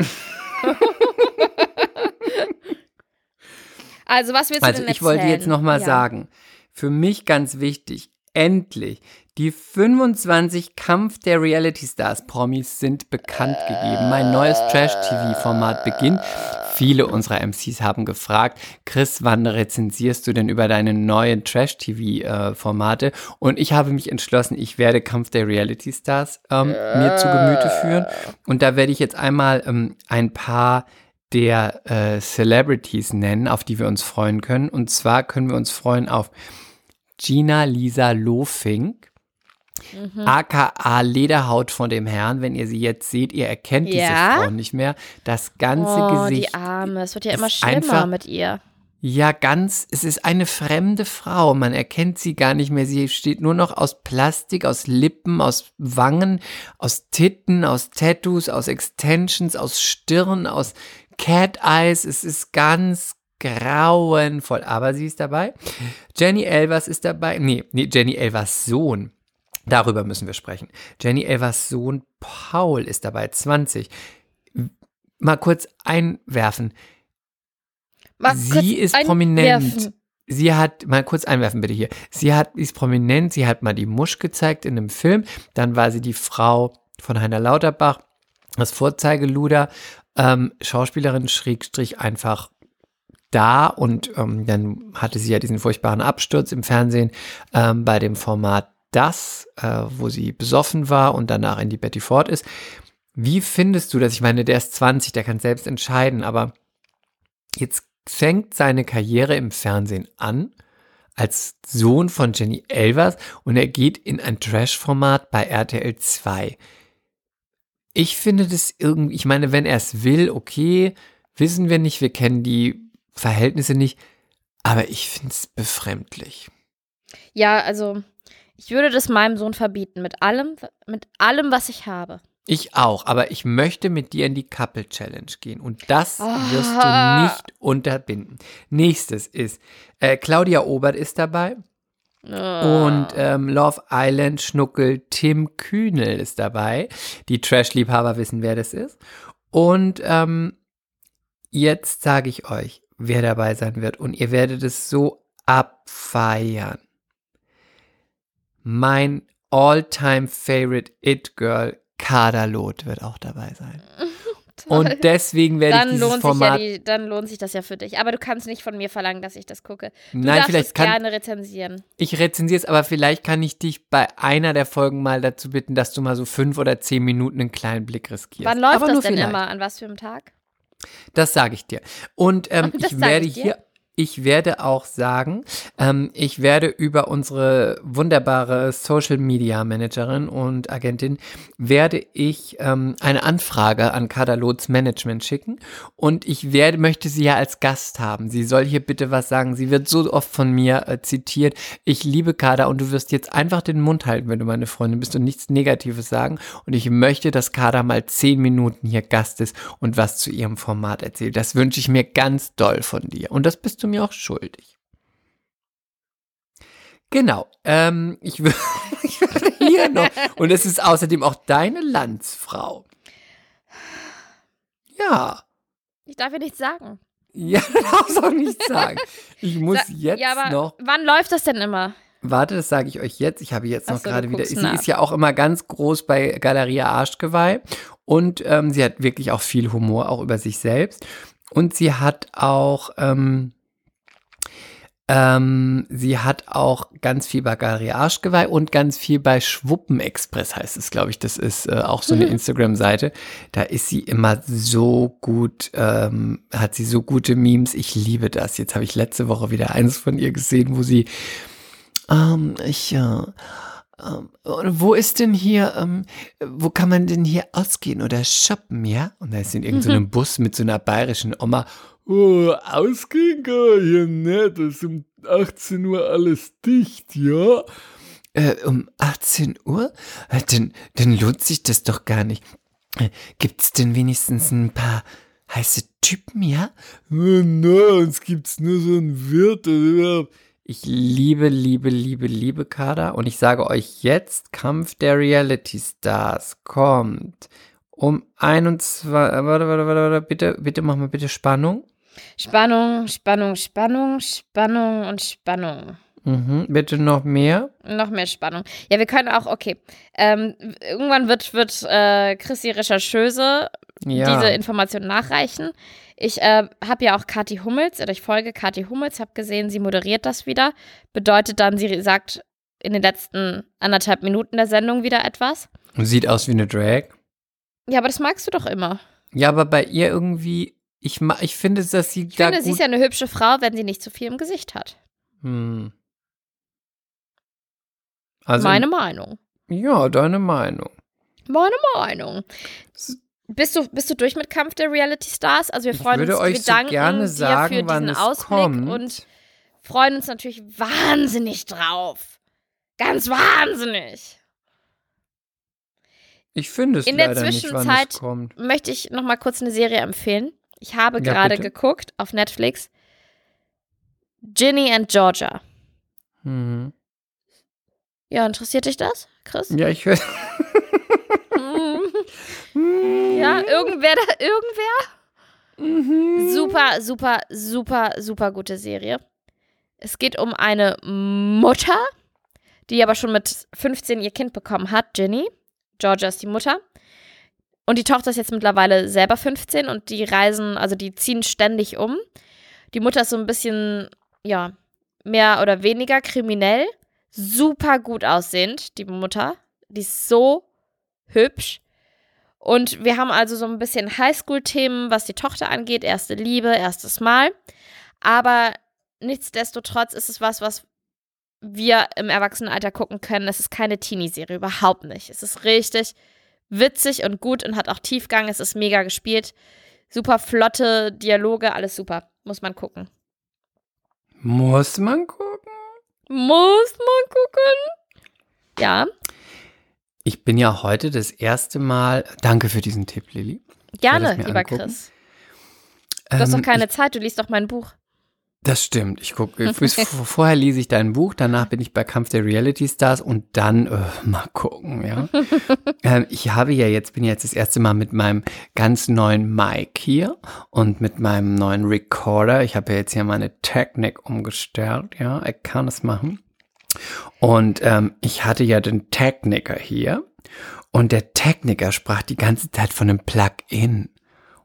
also, was willst du Also denn ich wollte erzählen? jetzt nochmal Ja. sagen, für mich ganz wichtig, endlich, die 25 Kampf der Reality Stars Promis sind bekannt gegeben. Mein neues Trash-TV-Format beginnt. Viele unserer MCs haben gefragt, Chris, wann rezensierst du denn über deine neuen Trash-TV-Formate? Und ich habe mich entschlossen, ich werde Kampf der Reality Stars ähm, mir zu Gemüte führen. Und da werde ich jetzt einmal ähm, ein paar der äh, Celebrities nennen, auf die wir uns freuen können. Und zwar können wir uns freuen auf Gina Lisa Lofink, Mhm. aka Lederhaut von dem Herrn. Wenn ihr sie jetzt seht, ihr erkennt Ja? diese Frau nicht mehr. Das ganze Oh, Gesicht. die Arme. Es wird ja immer schlimmer einfach- mit ihr. Ja, ganz, es ist eine fremde Frau. Man erkennt sie gar nicht mehr. Sie steht nur noch aus Plastik, aus Lippen, aus Wangen, aus Titten, aus Tattoos, aus Extensions, aus Stirn, aus Cat Eyes. Es ist ganz grauenvoll. Aber sie ist dabei. Jenny Elvers ist dabei. Nee, nee, Jenny Elvers Sohn. Darüber müssen wir sprechen. Jenny Elvers Sohn Paul ist dabei, 20. Mal kurz einwerfen. Mal Sie ist einwerfen. prominent. Sie hat, mal kurz einwerfen bitte hier. Sie hat, ist prominent, sie hat mal die Musch gezeigt in einem Film. Dann war sie die Frau von Heiner Lauterbach, das Vorzeigeluder, ähm, Schauspielerin Schrägstrich einfach da und ähm, dann hatte sie ja diesen furchtbaren Absturz im Fernsehen ähm, bei dem Format Das, äh, wo sie besoffen war und danach in die Betty Ford ist. Wie findest du das? Ich meine, der ist 20, der kann selbst entscheiden, aber jetzt fängt seine Karriere im Fernsehen an als Sohn von Jenny Elvers und er geht in ein Trash-Format bei RTL 2. Ich finde das irgendwie, ich meine, wenn er es will, okay, wissen wir nicht, wir kennen die Verhältnisse nicht, aber ich finde es befremdlich. Ja, also ich würde das meinem Sohn verbieten. Mit allem, mit allem, was ich habe. Ich auch, aber ich möchte mit dir in die Couple Challenge gehen und das wirst du Ah. nicht unterbinden. Nächstes ist, äh, Claudia Obert ist dabei und ähm, Love Island Schnuckel Tim Kühnel ist dabei. Die Trash-Liebhaber wissen, wer das ist. Und ähm, jetzt sage ich euch, wer dabei sein wird. Und ihr werdet es so abfeiern. Mein all-time favorite It-Girl, Kadalot, wird auch dabei sein. Toll. Und deswegen werde ich dann dieses lohnt, sich ja Format. die, dann lohnt sich das ja für dich. Aber du kannst nicht von mir verlangen, dass ich das gucke. Du Nein, vielleicht es kann gerne rezensieren. ich rezensiere es, aber vielleicht kann ich dich bei einer der Folgen mal dazu bitten, dass du mal so fünf oder zehn Minuten einen kleinen Blick riskierst. Wann läuft aber das nur denn vielleicht. immer? An was für einem Tag? Das sage ich dir. Und ähm, ich werde ich hier, ich werde auch sagen, ähm, ich werde über unsere wunderbare Social Media Managerin und Agentin, werde ich ähm, eine Anfrage an Kadalots Management schicken und ich werde, möchte sie ja als Gast haben. Sie soll hier bitte was sagen. Sie wird so oft von mir äh, zitiert. Ich liebe Kada und du wirst jetzt einfach den Mund halten, wenn du meine Freundin bist und nichts Negatives sagen. Und ich möchte, dass Kada mal zehn Minuten hier Gast ist und was zu ihrem Format erzählt. Das wünsche ich mir ganz doll von dir. Und das bist du mir auch schuldig. Genau. Ähm, ich, wür- ich würde hier noch. Und es ist außerdem auch deine Landsfrau. Ja. Ich darf ja nichts sagen. Ja, darfst auch nicht sagen. Ich muss Sa- jetzt ja, noch. wann läuft das denn immer? Warte, das sage ich euch jetzt. Ich habe jetzt noch so, gerade wieder. Sie nach. ist ja auch immer ganz groß bei Galeria Arschgeweih und ähm, sie hat wirklich auch viel Humor, auch über sich selbst. Und sie hat auch, ähm, ähm, sie hat auch ganz viel bei Arschgeweih und ganz viel bei Schwuppenexpress heißt es, glaube ich. Das ist äh, auch so eine Instagram-Seite. Da ist sie immer so gut, ähm, hat sie so gute Memes. Ich liebe das. Jetzt habe ich letzte Woche wieder eins von ihr gesehen, wo sie ähm, ich, äh, ähm, wo ist denn hier, ähm, wo kann man denn hier ausgehen oder shoppen, ja? Und da ist in irgendeinem Bus mit so einer bayerischen Oma. Oh, ausgehen kann ich hier nicht, das ist um 18 Uhr alles dicht, ja? Äh, um 18 Uhr? Äh, Dann, dann lohnt sich das doch gar nicht. Äh, Gibt's denn wenigstens ein paar heiße Typen, ja? Nein, uns gibt's nur so einen Wirt oder ich liebe, liebe, liebe, liebe Kader und ich sage euch jetzt, Kampf der Reality Stars kommt um 21, warte, warte, warte, warte, bitte, bitte mach mal bitte Spannung. Spannung, Spannung, Spannung, Spannung und Spannung. Mhm, bitte noch mehr. Noch mehr Spannung. Ja, wir können auch, okay. Ähm, irgendwann wird, wird äh, Chrissy Rechercheuse Ja. diese Information nachreichen. Ich äh, habe ja auch Kathi Hummels, oder ich folge Kathi Hummels, habe gesehen, sie moderiert das wieder. Bedeutet dann, sie sagt in den letzten anderthalb Minuten der Sendung wieder etwas. Sieht aus wie eine Drag. Ja, aber das magst du doch immer. Ja, aber bei ihr irgendwie, ich, ich finde, dass sie Ich da finde, gut. sie ist ja eine hübsche Frau, wenn sie nicht zu viel im Gesicht hat. hm. Also, Meine Meinung. ja, deine Meinung. Meine Meinung. Bist du, bist du durch mit Kampf der Reality Stars? Also wir Ich freuen würde uns, euch wir so danken gerne dir sagen, für wann diesen es Ausblick kommt. und freuen uns natürlich wahnsinnig drauf. Ganz wahnsinnig. Ich finde es In der leider nicht, wann Zwischenzeit- es kommt. Möchte ich noch mal kurz eine Serie empfehlen. Ich habe Ja, gerade bitte. geguckt auf Netflix. Ginny and Georgia. Mhm. Ja, interessiert dich das, Chris? Ja, ich höre. Ja, irgendwer da, irgendwer? Mhm. Super, super, super, super gute Serie. Es geht um eine Mutter, die aber schon mit 15 ihr Kind bekommen hat, Ginny. Georgia ist die Mutter. Und die Tochter ist jetzt mittlerweile selber 15 und die reisen, also die ziehen ständig um. Die Mutter ist so ein bisschen, ja, mehr oder weniger kriminell. Super gut aussehend, die Mutter. Die ist so hübsch. Und wir haben also so ein bisschen Highschool-Themen, was die Tochter angeht. Erste Liebe, erstes Mal. Aber nichtsdestotrotz ist es was, was wir im Erwachsenenalter gucken können. Es ist keine Teenie-Serie, überhaupt nicht. Es ist richtig witzig und gut und hat auch Tiefgang. Es ist mega gespielt. Super flotte Dialoge, alles super. Muss man gucken. Muss man gucken? Muss man gucken. Ja, Ich bin ja heute das erste Mal. Danke für diesen Tipp, Lilly. gerne, lieber angucken. Chris. Du hast Ähm, doch keine Zeit, du liest doch mein Buch. Das stimmt. Ich gucke, vorher lese ich dein Buch, danach bin ich bei Kampf der Reality Stars und dann äh, mal gucken, ja. ähm, ich habe ja jetzt, bin jetzt das erste Mal mit meinem ganz neuen Mic hier und mit meinem neuen Recorder. Ich habe ja jetzt hier meine Technik umgestellt, ja. Ich kann es machen. Und ähm, ich hatte ja den Techniker hier und der Techniker sprach die ganze Zeit von einem Plug-in.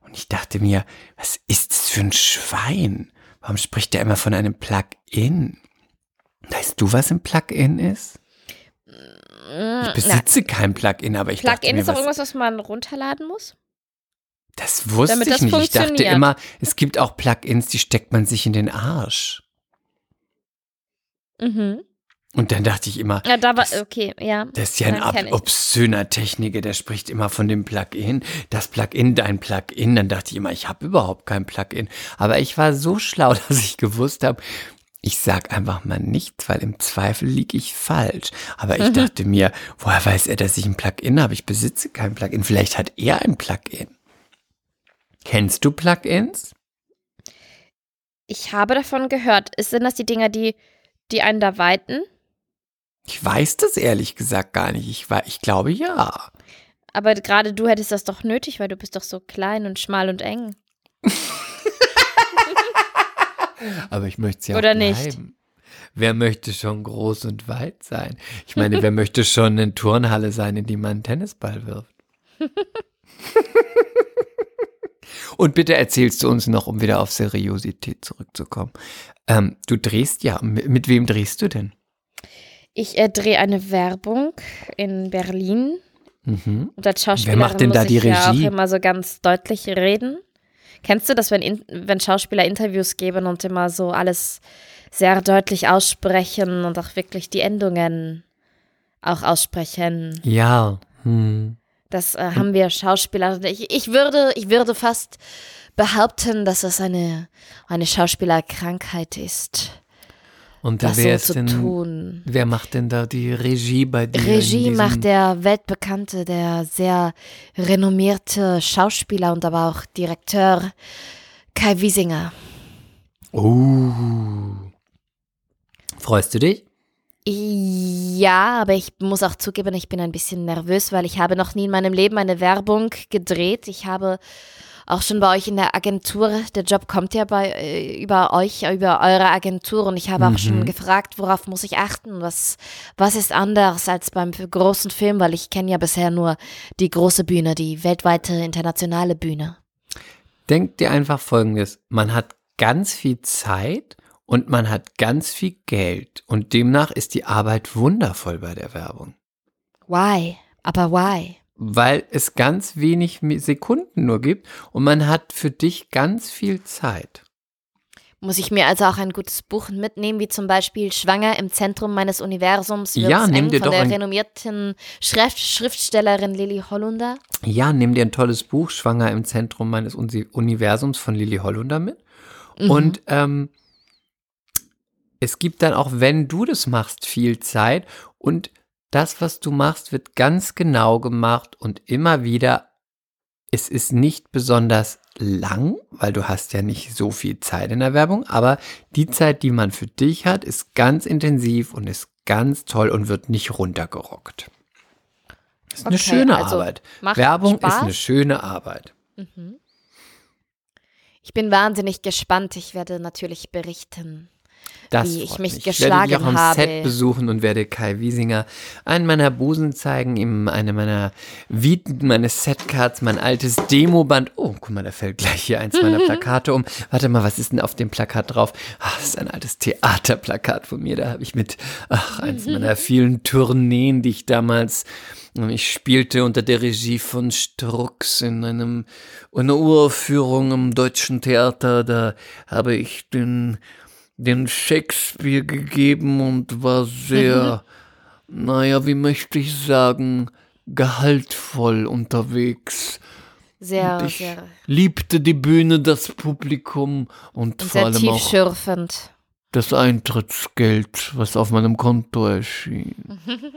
Und ich dachte mir, was ist das für ein Schwein? Warum spricht der immer von einem Plug-in? Weißt du, was ein Plug-in ist? Ich besitze Na, kein Plug-in, aber ich Plug-in ist doch irgendwas, was man runterladen muss? Das wusste Damit ich das nicht. Ich dachte immer, es gibt auch Plug-ins, die steckt man sich in den Arsch. Mhm. Und dann dachte ich immer, ja, da war, das, okay, ja. Das ist ja ein ob obszöner Techniker, der spricht immer von dem Plugin. Das Plugin, dein Plugin. Dann dachte ich immer, ich habe überhaupt kein Plugin. Aber ich war so schlau, dass ich gewusst habe, ich sag einfach mal nichts, weil im Zweifel liege ich falsch. Aber ich mhm. dachte mir, woher weiß er, dass ich ein Plugin habe? Ich besitze kein Plugin. Vielleicht hat er ein Plugin. Kennst du Plugins? Ich habe davon gehört. Sind das die Dinger, die, die einen da weiten? Ich weiß das ehrlich gesagt gar nicht. Ich, war, ich glaube ja. Aber gerade du hättest das doch nötig, weil du bist doch so klein und schmal und eng. Aber ich möchte es ja Oder auch bleiben. nicht. Wer möchte schon groß und weit sein? Ich meine, wer möchte schon eine Turnhalle sein, in die man einen Tennisball wirft? und bitte erzählst du uns noch, um wieder auf Seriosität zurückzukommen. Ähm, du drehst ja. Mit wem drehst du denn? Ich äh, drehe eine Werbung in Berlin. Mhm. Und als Schauspielerin Wer macht denn da die Regie? ja auch immer so ganz deutlich reden. Kennst du das, wenn, wenn Schauspieler Interviews geben und immer so alles sehr deutlich aussprechen und auch wirklich die Endungen auch aussprechen? Ja. Hm. Das äh, haben wir Schauspieler. Ich, ich, würde, ich würde fast behaupten, dass es eine, eine Schauspielerkrankheit ist. Und da wer so denn, tun. wer macht denn da die Regie bei dir? Regie macht der weltbekannte, der sehr renommierte Schauspieler und aber auch Direktor Kai Wiesinger. Oh. Freust du dich? Ja, aber ich muss auch zugeben, ich bin ein bisschen nervös, weil ich habe noch nie in meinem Leben eine Werbung gedreht. Ich habe auch schon bei euch in der Agentur. Der Job kommt ja bei, äh, über euch, über eure Agentur. Und ich habe mhm. auch schon mhm. gefragt, worauf muss ich achten? Was, was ist anders als beim großen Film? Weil ich kenne ja bisher nur die große Bühne, die weltweite internationale Bühne. Denk dir einfach Folgendes. Man hat ganz viel Zeit und man hat ganz viel Geld. Und demnach ist die Arbeit wundervoll bei der Werbung. Why? Aber why? Weil es ganz wenig Sekunden nur gibt und man hat für dich ganz viel Zeit. Muss ich mir also auch ein gutes Buch mitnehmen, wie zum Beispiel Schwanger im Zentrum meines Universums ja, nimm dir von doch der ein renommierten Schrift Schriftstellerin Lili Hollunder? Ja, nimm dir ein tolles Buch, Schwanger im Zentrum meines Universums von Lili Hollunder mit. Mhm. Und ähm, es gibt dann auch, wenn du das machst, viel Zeit und das, was du machst, wird ganz genau gemacht und immer wieder. Es ist nicht besonders lang, weil du hast ja nicht so viel Zeit in der Werbung, aber die Zeit, die man für dich hat, ist ganz intensiv und ist ganz toll und wird nicht runtergerockt. Das ist okay, eine schöne also Arbeit. Werbung Spaß. ist eine schöne Arbeit. Mhm. Ich bin wahnsinnig gespannt. Ich werde natürlich berichten. Das wie ich mich, mich. geschlagen ich werde dich auch am Set besuchen und werde Kai Wiesinger einen meiner Busen zeigen, ihm eine meiner Viten, meine Setcards, mein altes Demoband. Oh, guck mal, da fällt gleich hier eins meiner Plakate um. Warte mal, was ist denn auf dem Plakat drauf? Ach, das ist ein altes Theaterplakat von mir. Da habe ich mit, ach, eins meiner vielen Tourneen, die ich damals ich spielte unter der Regie von Strux in einem, einer Uraufführung im Deutschen Theater. Da habe ich den den Shakespeare gegeben und war sehr, mhm. naja, wie möchte ich sagen, gehaltvoll unterwegs. Sehr, und ich sehr. liebte die Bühne, das Publikum und, und vor allem auch das Eintrittsgeld, was auf meinem Konto erschien.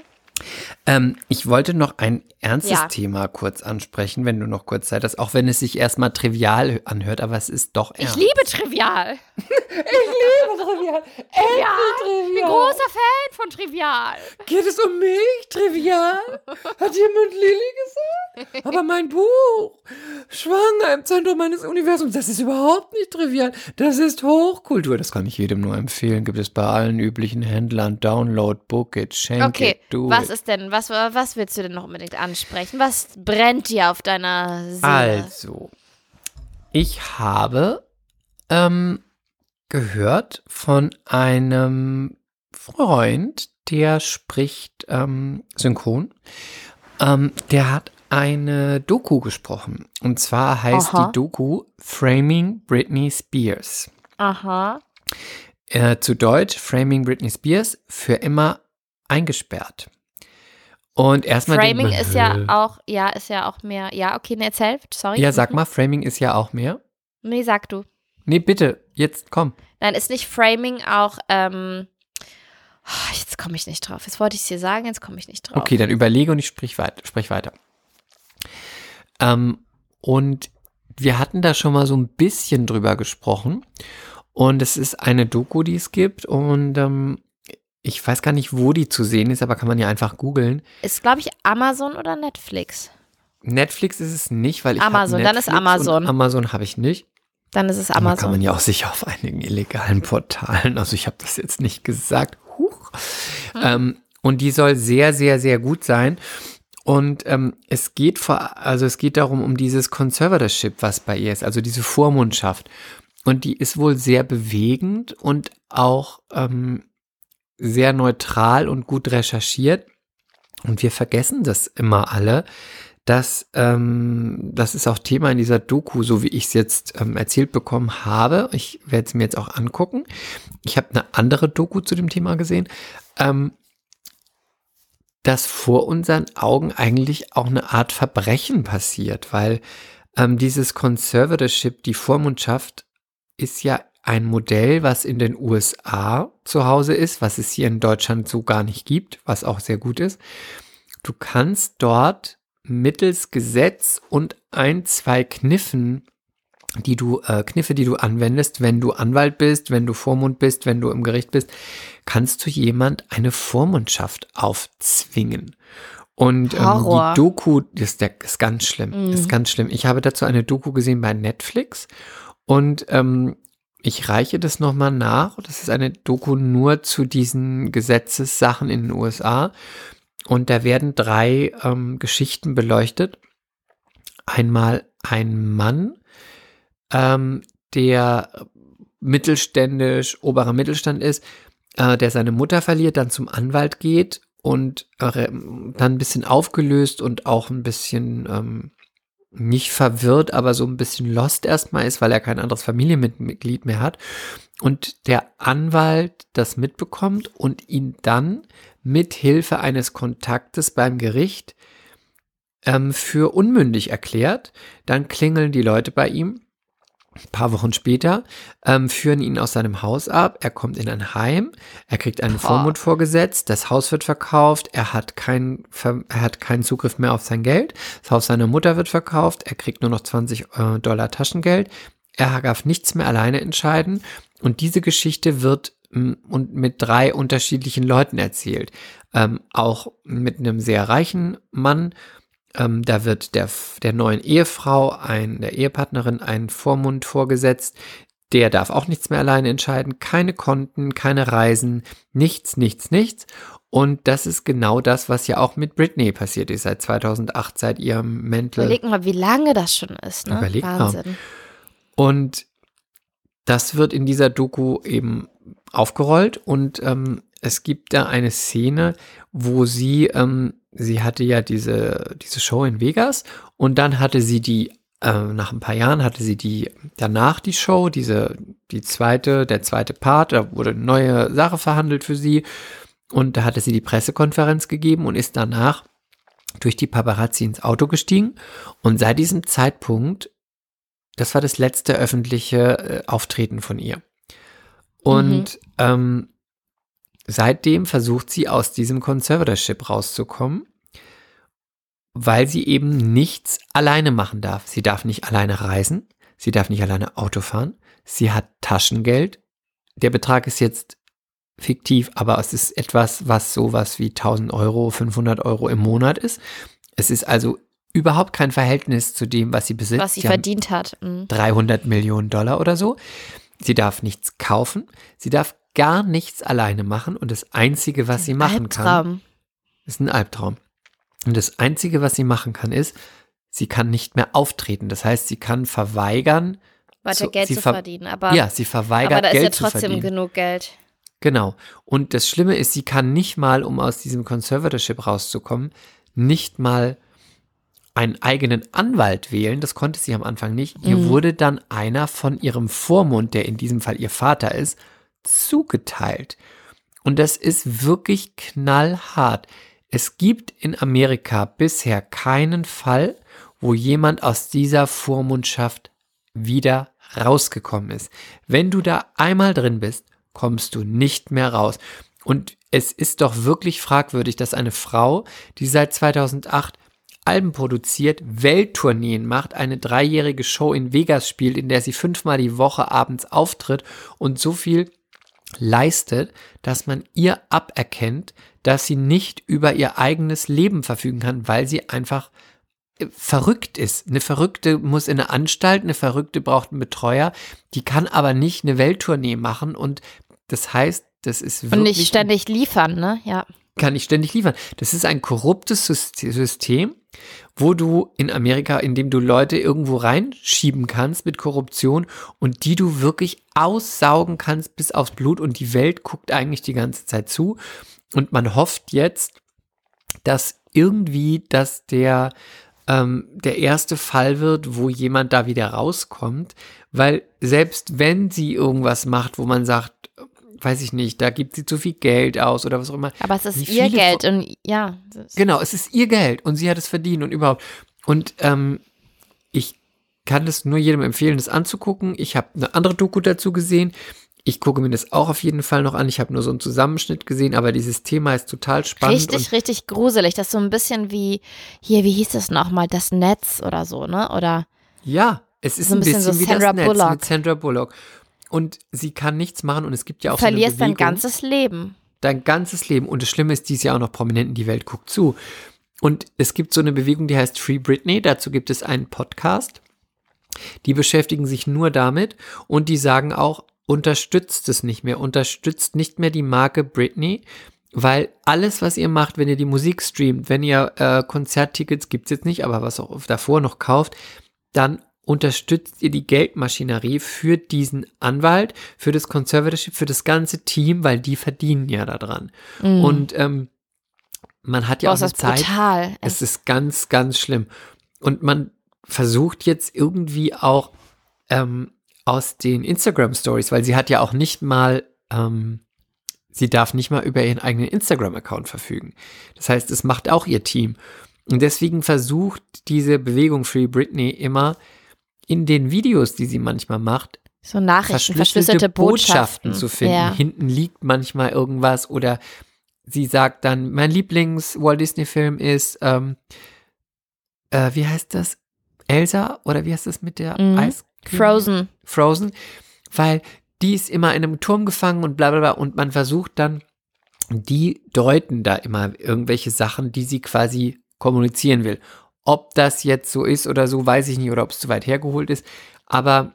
Ähm, ich wollte noch ein ernstes Ja. Thema kurz ansprechen, wenn du noch kurz Zeit hast, auch wenn es sich erstmal trivial anhört, aber es ist doch Ich ernst. liebe Trivial. trivial. Trivial. Ich bin großer Fan von Trivial. Geht es um mich? Trivial? Hat jemand Lilly gesagt? Aber mein Buch, Schwanger im Zentrum meines Universums, das ist überhaupt nicht trivial. Das ist Hochkultur. Das kann ich jedem nur empfehlen. Gibt es bei allen üblichen Händlern. Download, book it, schenk Okay, it, do was it. Ist denn, was, was willst du denn noch unbedingt ansprechen? Was brennt dir auf deiner Seele? Also, ich habe ähm, gehört von einem Freund, der spricht ähm, synchron. Ähm, der hat eine Doku gesprochen. Und zwar heißt Aha. die Doku Framing Britney Spears. Aha. Äh, zu Deutsch Framing Britney Spears für immer eingesperrt. Und erstmal Framing man, ist ja auch, ja, ist ja auch mehr, ja, okay, ne, erzähl, sorry. Ja, sag mal, Framing ist ja auch mehr. Nee, sag du. Nee, bitte, jetzt komm. Nein, ist nicht Framing auch, ähm, oh, jetzt komme ich nicht drauf. Jetzt wollte ich es dir sagen, jetzt komme ich nicht drauf. Okay, dann überlege und ich sprich weiter. Sprich weiter. Ähm, und wir hatten da schon mal so ein bisschen drüber gesprochen. Und es ist eine Doku, die es gibt. Und ähm, ich weiß gar nicht, wo die zu sehen ist, aber kann man ja einfach googeln. Ist, glaube ich, Amazon oder Netflix? Netflix ist es nicht, weil ich Amazon, dann ist Amazon. Amazon habe ich nicht. Dann ist es Aber Kann man Amazon. ja auch sicher auf einigen illegalen Portalen. Also ich habe das jetzt nicht gesagt. Huch. Ähm, und die soll sehr, sehr, sehr gut sein. Und ähm, es geht vor, also es geht darum um dieses Conservatorship, was bei ihr ist, also diese Vormundschaft. Und die ist wohl sehr bewegend und auch ähm, sehr neutral und gut recherchiert. Und wir vergessen das immer alle, dass ähm, das ist auch Thema in dieser Doku, so wie ich es jetzt ähm, erzählt bekommen habe. Ich werde es mir jetzt auch angucken. Ich habe eine andere Doku zu dem Thema gesehen, ähm, dass vor unseren Augen eigentlich auch eine Art Verbrechen passiert, weil ähm, dieses Conservatorship, die Vormundschaft, ist ja ein Modell, was in den USA zu Hause ist, was es hier in Deutschland so gar nicht gibt, was auch sehr gut ist. Du kannst dort mittels Gesetz und ein, zwei Kniffen, die du, äh, Kniffe, die du anwendest, wenn du Anwalt bist, wenn du Vormund bist, wenn du im Gericht bist, kannst du jemand eine Vormundschaft aufzwingen. Und ähm, die Doku, das ist, der, ist ganz schlimm, Mhm. ist ganz schlimm. Ich habe dazu eine Doku gesehen bei Netflix und ähm, ich reiche das nochmal nach. Das ist eine Doku nur zu diesen Gesetzessachen in den USA. Und da werden drei ähm, Geschichten beleuchtet. Einmal ein Mann, ähm, der mittelständisch, oberer Mittelstand ist, äh, der seine Mutter verliert, dann zum Anwalt geht und äh, dann ein bisschen aufgelöst und auch ein bisschen ähm, nicht verwirrt, aber so ein bisschen lost erstmal ist, weil er kein anderes Familienmitglied mehr hat. Und der Anwalt das mitbekommt und ihn dann mit Hilfe eines Kontaktes beim Gericht ähm, für unmündig erklärt. Dann klingeln die Leute bei ihm. Ein paar Wochen später ähm, führen ihn aus seinem Haus ab. Er kommt in ein Heim. Er kriegt einen. Vormund vorgesetzt. Das Haus wird verkauft. Er hat, kein, er hat keinen Zugriff mehr auf sein Geld. Das Haus seiner Mutter wird verkauft. Er kriegt nur noch 20 äh, Dollar Taschengeld. Er darf nichts mehr alleine entscheiden. Und diese Geschichte wird und mit drei unterschiedlichen Leuten erzählt. Ähm, auch mit einem sehr reichen Mann. Ähm, da wird der, der neuen Ehefrau, ein, der Ehepartnerin, ein Vormund vorgesetzt. Der darf auch nichts mehr alleine entscheiden. Keine Konten, keine Reisen, nichts, nichts, nichts. Und das ist genau das, was ja auch mit Britney passiert ist seit 2008, seit ihrem Mental. Überleg mal, wie lange das schon ist, ne? Überleg mal. Wahnsinn. Und das wird in dieser Doku eben aufgerollt und ähm, es gibt da eine Szene, wo sie, ähm, sie hatte ja diese, diese Show in Vegas und dann hatte sie die, äh, nach ein paar Jahren hatte sie die, danach die Show, diese, die zweite, der zweite Part, da wurde eine neue Sache verhandelt für sie und da hatte sie die Pressekonferenz gegeben und ist danach durch die Paparazzi ins Auto gestiegen und seit diesem Zeitpunkt das war das letzte öffentliche äh, Auftreten von ihr. Und ähm, seitdem versucht sie aus diesem Conservatorship rauszukommen, weil sie eben nichts alleine machen darf. Sie darf nicht alleine reisen, sie darf nicht alleine Auto fahren, sie hat Taschengeld. Der Betrag ist jetzt fiktiv, aber es ist etwas, was sowas wie 1000 Euro, 500 Euro im Monat ist. Es ist also überhaupt kein Verhältnis zu dem, was sie besitzt. Was sie, sie verdient hat. Mhm. 300 Millionen Dollar oder so. Sie darf nichts kaufen. Sie darf gar nichts alleine machen. Und das Einzige, was sie machen kann, Albtraum. ist ein Albtraum. Und das Einzige, was sie machen kann, ist, sie kann nicht mehr auftreten. Das heißt, sie kann verweigern, Weiter Geld zu ver- verdienen. Aber, ja, sie verweigert aber da ist Geld ja zu trotzdem verdienen. genug Geld. Genau. Und das Schlimme ist, sie kann nicht mal, um aus diesem Conservatorship rauszukommen, nicht mal einen eigenen Anwalt wählen. Das konnte sie am Anfang nicht. Ihr Mhm. wurde dann einer von ihrem Vormund, der in diesem Fall ihr Vater ist, zugeteilt. Und das ist wirklich knallhart. Es gibt in Amerika bisher keinen Fall, wo jemand aus dieser Vormundschaft wieder rausgekommen ist. Wenn du da einmal drin bist, kommst du nicht mehr raus. Und es ist doch wirklich fragwürdig, dass eine Frau, die seit 2008 Alben produziert, Welttourneen macht, eine dreijährige Show in Vegas spielt, in der sie fünfmal die Woche abends auftritt und so viel leistet, dass man ihr aberkennt, dass sie nicht über ihr eigenes Leben verfügen kann, weil sie einfach äh, verrückt ist. Eine Verrückte muss in eine Anstalt, eine Verrückte braucht einen Betreuer, die kann aber nicht eine Welttournee machen und das heißt, das ist wirklich Und nicht ständig liefern, ne? Ja. kann ich ständig liefern. Das ist ein korruptes Syst- System, wo du in Amerika, in dem du Leute irgendwo reinschieben kannst mit Korruption und die du wirklich aussaugen kannst bis aufs Blut und die Welt guckt eigentlich die ganze Zeit zu. Und man hofft jetzt, dass irgendwie, dass der ähm, der erste Fall wird, wo jemand da wieder rauskommt, weil selbst wenn sie irgendwas macht, wo man sagt, weiß ich nicht, da gibt sie zu viel Geld aus oder was auch immer. Aber es ist ihr Geld und ja. Genau, es ist ihr Geld und sie hat es verdient und überhaupt. Und ähm, ich kann es nur jedem empfehlen, das anzugucken. Ich habe eine andere Doku dazu gesehen. Ich gucke mir das auch auf jeden Fall noch an. Ich habe nur so einen Zusammenschnitt gesehen, aber dieses Thema ist total spannend. Richtig, richtig gruselig. Das ist so ein bisschen wie, hier, wie hieß das nochmal, das Netz oder so, ne? Oder ja, es ist So ein ein bisschen bisschen, so wie Sandra das Netz Bullock. mit Sandra Bullock. Und sie kann nichts machen und es gibt ja du auch so eine verlierst dein Bewegung. ganzes Leben. dein ganzes Leben. Und das Schlimme ist, die ist ja auch noch prominent in die Welt guckt zu. Und es gibt so eine Bewegung, die heißt Free Britney. Dazu gibt es einen Podcast. Die beschäftigen sich nur damit und die sagen auch, unterstützt es nicht mehr, unterstützt nicht mehr die Marke Britney, weil alles, was ihr macht, wenn ihr die Musik streamt, wenn ihr äh, Konzerttickets, gibt's jetzt nicht, aber was auch davor noch kauft, dann unterstützt ihr die Geldmaschinerie für diesen Anwalt, für das Conservatorship, für das ganze Team, weil die verdienen ja daran. Mhm. Und ähm, man hat ja Boah, auch eine das Zeit, brutal. es ist ganz, ganz schlimm. Und man versucht jetzt irgendwie auch ähm, aus den Instagram Stories, weil sie hat ja auch nicht mal, ähm, sie darf nicht mal über ihren eigenen Instagram-Account verfügen. Das heißt, es macht auch ihr Team. Und deswegen versucht diese Bewegung Free Britney immer in den Videos, die sie manchmal macht, so Nachrichten, verschlüsselte Botschaften. zu finden. Ja. Hinten liegt manchmal irgendwas oder sie sagt dann, mein Lieblings-Walt Disney-Film ist, ähm, äh, wie heißt das? Elsa oder wie heißt das mit der Mhm. Eis? Frozen. Frozen, weil die ist immer in einem Turm gefangen und bla bla bla und man versucht dann, die deuten da immer irgendwelche Sachen, die sie quasi kommunizieren will. Ob das jetzt so ist oder so, weiß ich nicht, oder ob es zu weit hergeholt ist. Aber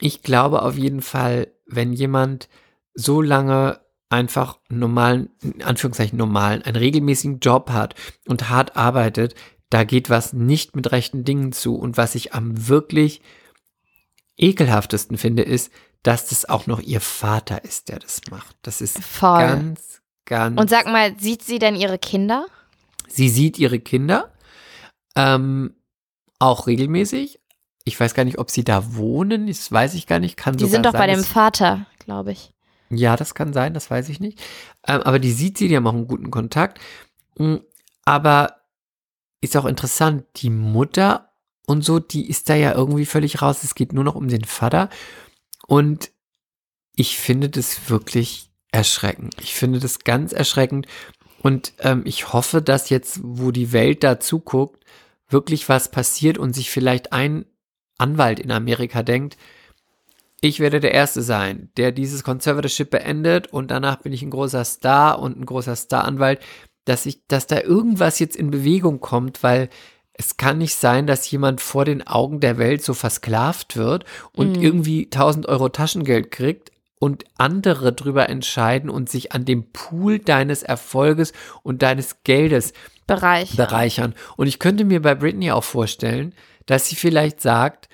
ich glaube auf jeden Fall, wenn jemand so lange einfach normalen, in Anführungszeichen normalen, einen regelmäßigen Job hat und hart arbeitet, da geht was nicht mit rechten Dingen zu. Und was ich am wirklich ekelhaftesten finde, ist, dass das auch noch ihr Vater ist, der das macht. Das ist Voll. ganz, ganz. Und sag mal, sieht sie denn ihre Kinder? Sie sieht ihre Kinder ähm, auch regelmäßig. Ich weiß gar nicht, ob sie da wohnen. Das weiß ich gar nicht. Kann Die sind doch sein, bei dem Vater, glaube ich. Ja, das kann sein, das weiß ich nicht. Ähm, aber die sieht sie, die haben auch einen guten Kontakt. Mm, Aber ist auch interessant, die Mutter und so, die ist da ja irgendwie völlig raus. Es geht nur noch um den Vater. Und ich finde das wirklich erschreckend. Ich finde das ganz erschreckend. Und ähm, ich hoffe, dass jetzt, wo die Welt da zuguckt, wirklich was passiert und sich vielleicht ein Anwalt in Amerika denkt, ich werde der Erste sein, der dieses Conservatorship beendet und danach bin ich ein großer Star und ein großer Star-Anwalt, dass ich, dass da irgendwas jetzt in Bewegung kommt, weil es kann nicht sein, dass jemand vor den Augen der Welt so versklavt wird und Mhm. irgendwie 1000 Euro Taschengeld kriegt und andere drüber entscheiden und sich an dem Pool deines Erfolges und deines Geldes Bereich. bereichern. Und ich könnte mir bei Britney auch vorstellen, dass sie vielleicht sagt,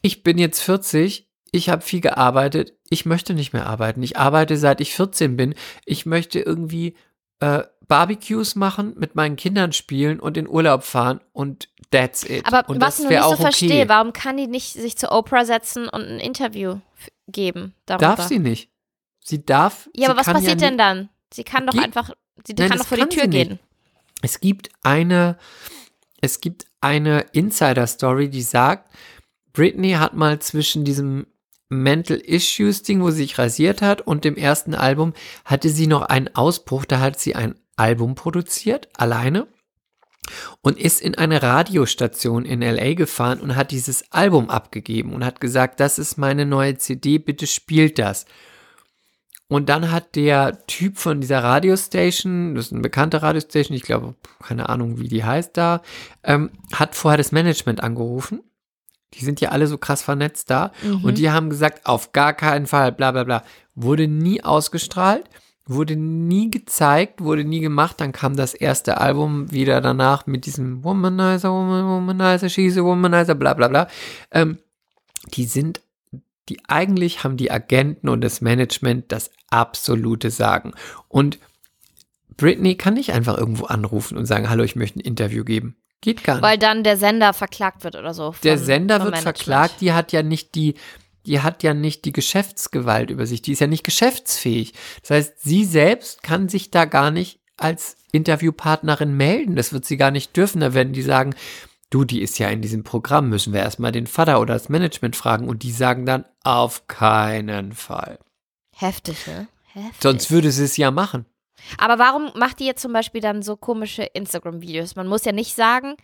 ich bin jetzt 40, ich habe viel gearbeitet, ich möchte nicht mehr arbeiten. Ich arbeite seit ich 14 bin. Ich möchte irgendwie äh, Barbecues machen, mit meinen Kindern spielen und in Urlaub fahren und that's it. Aber und was ich nicht so verstehe, okay. warum kann die nicht sich zu Oprah setzen und ein Interview geben darüber? Darf sie nicht. Sie darf. Ja, aber was passiert ja denn dann? Sie kann doch einfach, sie Nein, kann doch vor die kann Tür sie nicht. gehen. Es gibt eine, es gibt eine Insider-Story, die sagt, Britney hat mal zwischen diesem Mental Issues Ding, wo sie sich rasiert hat, und dem ersten Album hatte sie noch einen Ausbruch. Da hat sie ein Album produziert, alleine, und ist in eine Radiostation in LA gefahren und hat dieses Album abgegeben und hat gesagt, das ist meine neue CD, bitte spielt das. Und dann hat der Typ von dieser Radiostation, das ist eine bekannte Radiostation, ich glaube, keine Ahnung, wie die heißt da, ähm, hat vorher das Management angerufen. Die sind ja alle so krass vernetzt da. Mhm. Und die haben gesagt, auf gar keinen Fall, bla bla bla. Wurde nie ausgestrahlt, wurde nie gezeigt, wurde nie gemacht. Dann kam das erste Album wieder danach mit diesem Womanizer, Woman, Womanizer, she's a Womanizer, bla bla bla. Ähm, die sind, die eigentlich haben die Agenten und das Management das absolute Sagen. Und Britney kann nicht einfach irgendwo anrufen und sagen, hallo, ich möchte ein Interview geben. Geht gar nicht. Weil dann der Sender verklagt wird oder so. Der von- Sender vom wird Management. verklagt, die hat ja nicht die, die hat ja nicht die Geschäftsgewalt über sich, die ist ja nicht geschäftsfähig. Das heißt, sie selbst kann sich da gar nicht als Interviewpartnerin melden. Das wird sie gar nicht dürfen. Da werden die sagen, du, die ist ja in diesem Programm, müssen wir erstmal den Vater oder das Management fragen und die sagen dann auf keinen Fall. Heftig, ne? Heftig. Sonst würde sie es ja machen. Aber warum macht die jetzt zum Beispiel dann so komische Instagram-Videos? Man muss ja nicht sagen,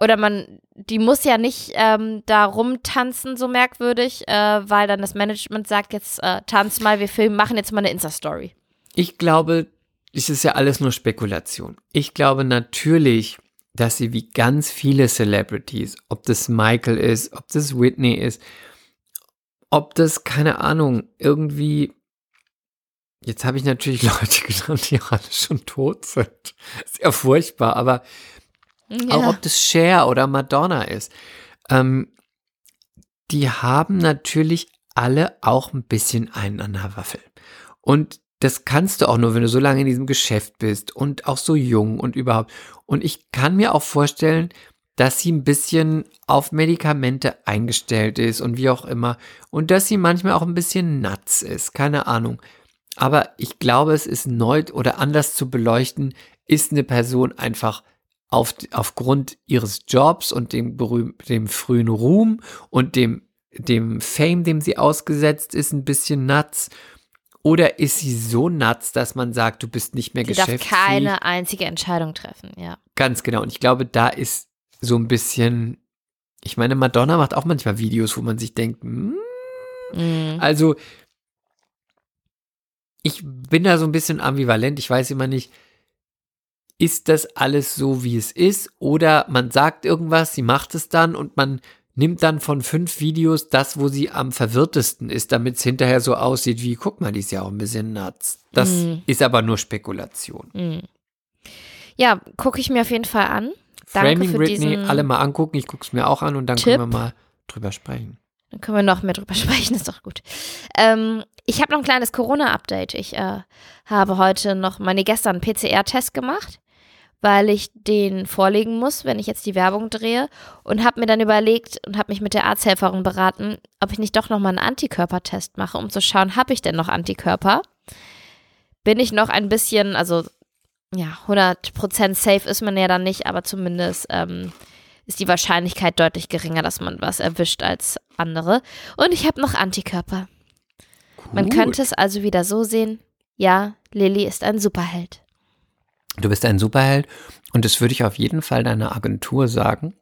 oder man, die muss ja nicht ähm, da rumtanzen, so merkwürdig, äh, weil dann das Management sagt, jetzt äh, tanz mal, wir filmen, machen jetzt mal eine Insta-Story. Ich glaube, es ist ja alles nur Spekulation. Ich glaube natürlich, dass sie wie ganz viele Celebrities, ob das Michael ist, ob das Whitney ist, ob das, keine Ahnung, irgendwie. Jetzt habe ich natürlich Leute genannt, die alle schon tot sind. Sehr furchtbar, aber auch ob das Cher oder Madonna ist. Ähm, die haben natürlich alle auch ein bisschen einen an der Waffel. Und das kannst du auch nur, wenn du so lange in diesem Geschäft bist und auch so jung und überhaupt. Und ich kann mir auch vorstellen, dass sie ein bisschen auf Medikamente eingestellt ist und wie auch immer. Und dass sie manchmal auch ein bisschen nuts ist, keine Ahnung. Aber ich glaube, es ist neu oder anders zu beleuchten, ist eine Person einfach auf, aufgrund ihres Jobs und dem, berühm, dem frühen Ruhm und dem, dem Fame, dem sie ausgesetzt ist, ein bisschen nuts. Oder ist sie so nuts, dass man sagt, du bist nicht mehr Sie darf geschäftsfähig? keine einzige Entscheidung treffen, ja. Ganz genau. Und ich glaube, da ist so ein bisschen, ich meine, Madonna macht auch manchmal Videos, wo man sich denkt, Mhm. also ich bin da so ein bisschen ambivalent. Ich weiß immer nicht, ist das alles so, wie es ist? Oder man sagt irgendwas, sie macht es dann und man nimmt dann von fünf Videos das, wo sie am verwirrtesten ist, damit es hinterher so aussieht wie, guck mal, die ist ja auch ein bisschen nuts. Das Mhm. ist aber nur Spekulation. Mhm. Ja, gucke ich mir auf jeden Fall an. Danke Framing für Britney, diesen alle mal angucken, ich gucke es mir auch an und dann Tipp. können wir mal drüber sprechen. Dann können wir noch mehr drüber sprechen, ist doch gut. Ähm, ich habe noch ein kleines Corona-Update. Ich äh, habe heute noch, meine gestern PCR-Test gemacht, weil ich den vorlegen muss, wenn ich jetzt die Werbung drehe. Und habe mir dann überlegt und habe mich mit der Arzthelferin beraten, ob ich nicht doch nochmal einen Antikörpertest mache, um zu schauen, habe ich denn noch Antikörper? Bin ich noch ein bisschen, also ja, 100% safe ist man ja dann nicht, aber zumindest ähm, ist die Wahrscheinlichkeit deutlich geringer, dass man was erwischt als andere. Und ich habe noch Antikörper. Man Gut. könnte es also wieder so sehen, ja, Lilly ist ein Superheld. Du bist ein Superheld und das würde ich auf jeden Fall deiner Agentur sagen.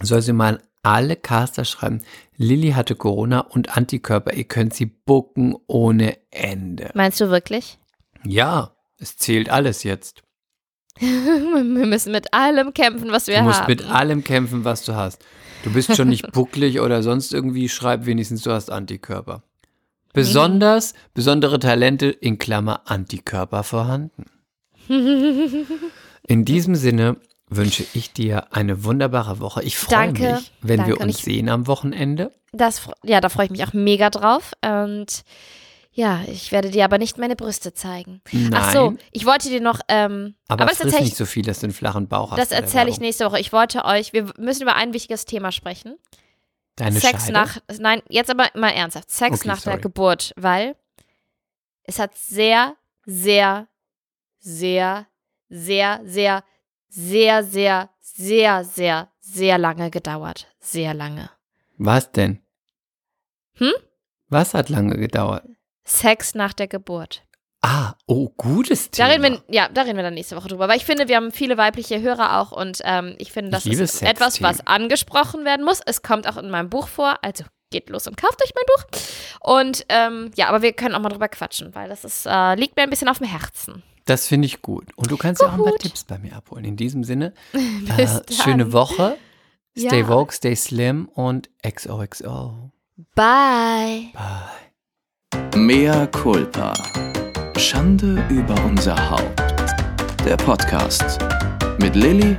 Soll sie mal alle Caster schreiben, Lilly hatte Corona und Antikörper, ihr könnt sie bucken ohne Ende. Meinst du wirklich? Ja, es zählt alles jetzt. Wir müssen mit allem kämpfen, was wir Du musst haben. mit allem kämpfen, was du hast. Du bist schon nicht bucklig oder sonst irgendwie, schreib wenigstens, du hast Antikörper. Besonders, besondere Talente in Klammer Antikörper vorhanden. In diesem Sinne wünsche ich dir eine wunderbare Woche. Ich freue Danke, mich, wenn wir danke. Und uns ich- sehen am Wochenende. Das, ja, da freue ich mich auch mega drauf. Und ja, ich werde dir aber nicht meine Brüste zeigen. Nein, Ach so, ich wollte dir noch, ähm, aber, aber das friss erzähle nicht ich, so viel, dass du einen flachen Bauch hast. das der erzähle ich nächste Woche. Ich wollte euch, wir müssen über ein wichtiges Thema sprechen. Deine Sex Scheide? nach, nein, jetzt aber mal ernsthaft. Sex Okay, nach der sorry. Geburt, weil es hat sehr, sehr, sehr, sehr, sehr, sehr, sehr, sehr, sehr, sehr lange gedauert. Sehr lange. Was denn? Hm? Was hat lange gedauert? Sex nach der Geburt. Ah, oh, gutes Da Thema. reden wir, ja, da reden wir dann nächste Woche drüber. Weil ich finde, wir haben viele weibliche Hörer auch und ähm, ich finde, das Ich ist etwas, was angesprochen werden muss. Es kommt auch in meinem Buch vor, also geht los und kauft euch mein Buch. Und ähm, ja, aber wir können auch mal drüber quatschen, weil das ist, äh, liegt mir ein bisschen auf dem Herzen. Das finde ich gut. Und du kannst ja auch ein paar Gut. Tipps bei mir abholen. In diesem Sinne, äh, schöne Woche. Stay Ja. woke, stay slim und XOXO. Bye. Bye. Mea culpa. Schande über unser Haupt. Der Podcast mit Lilly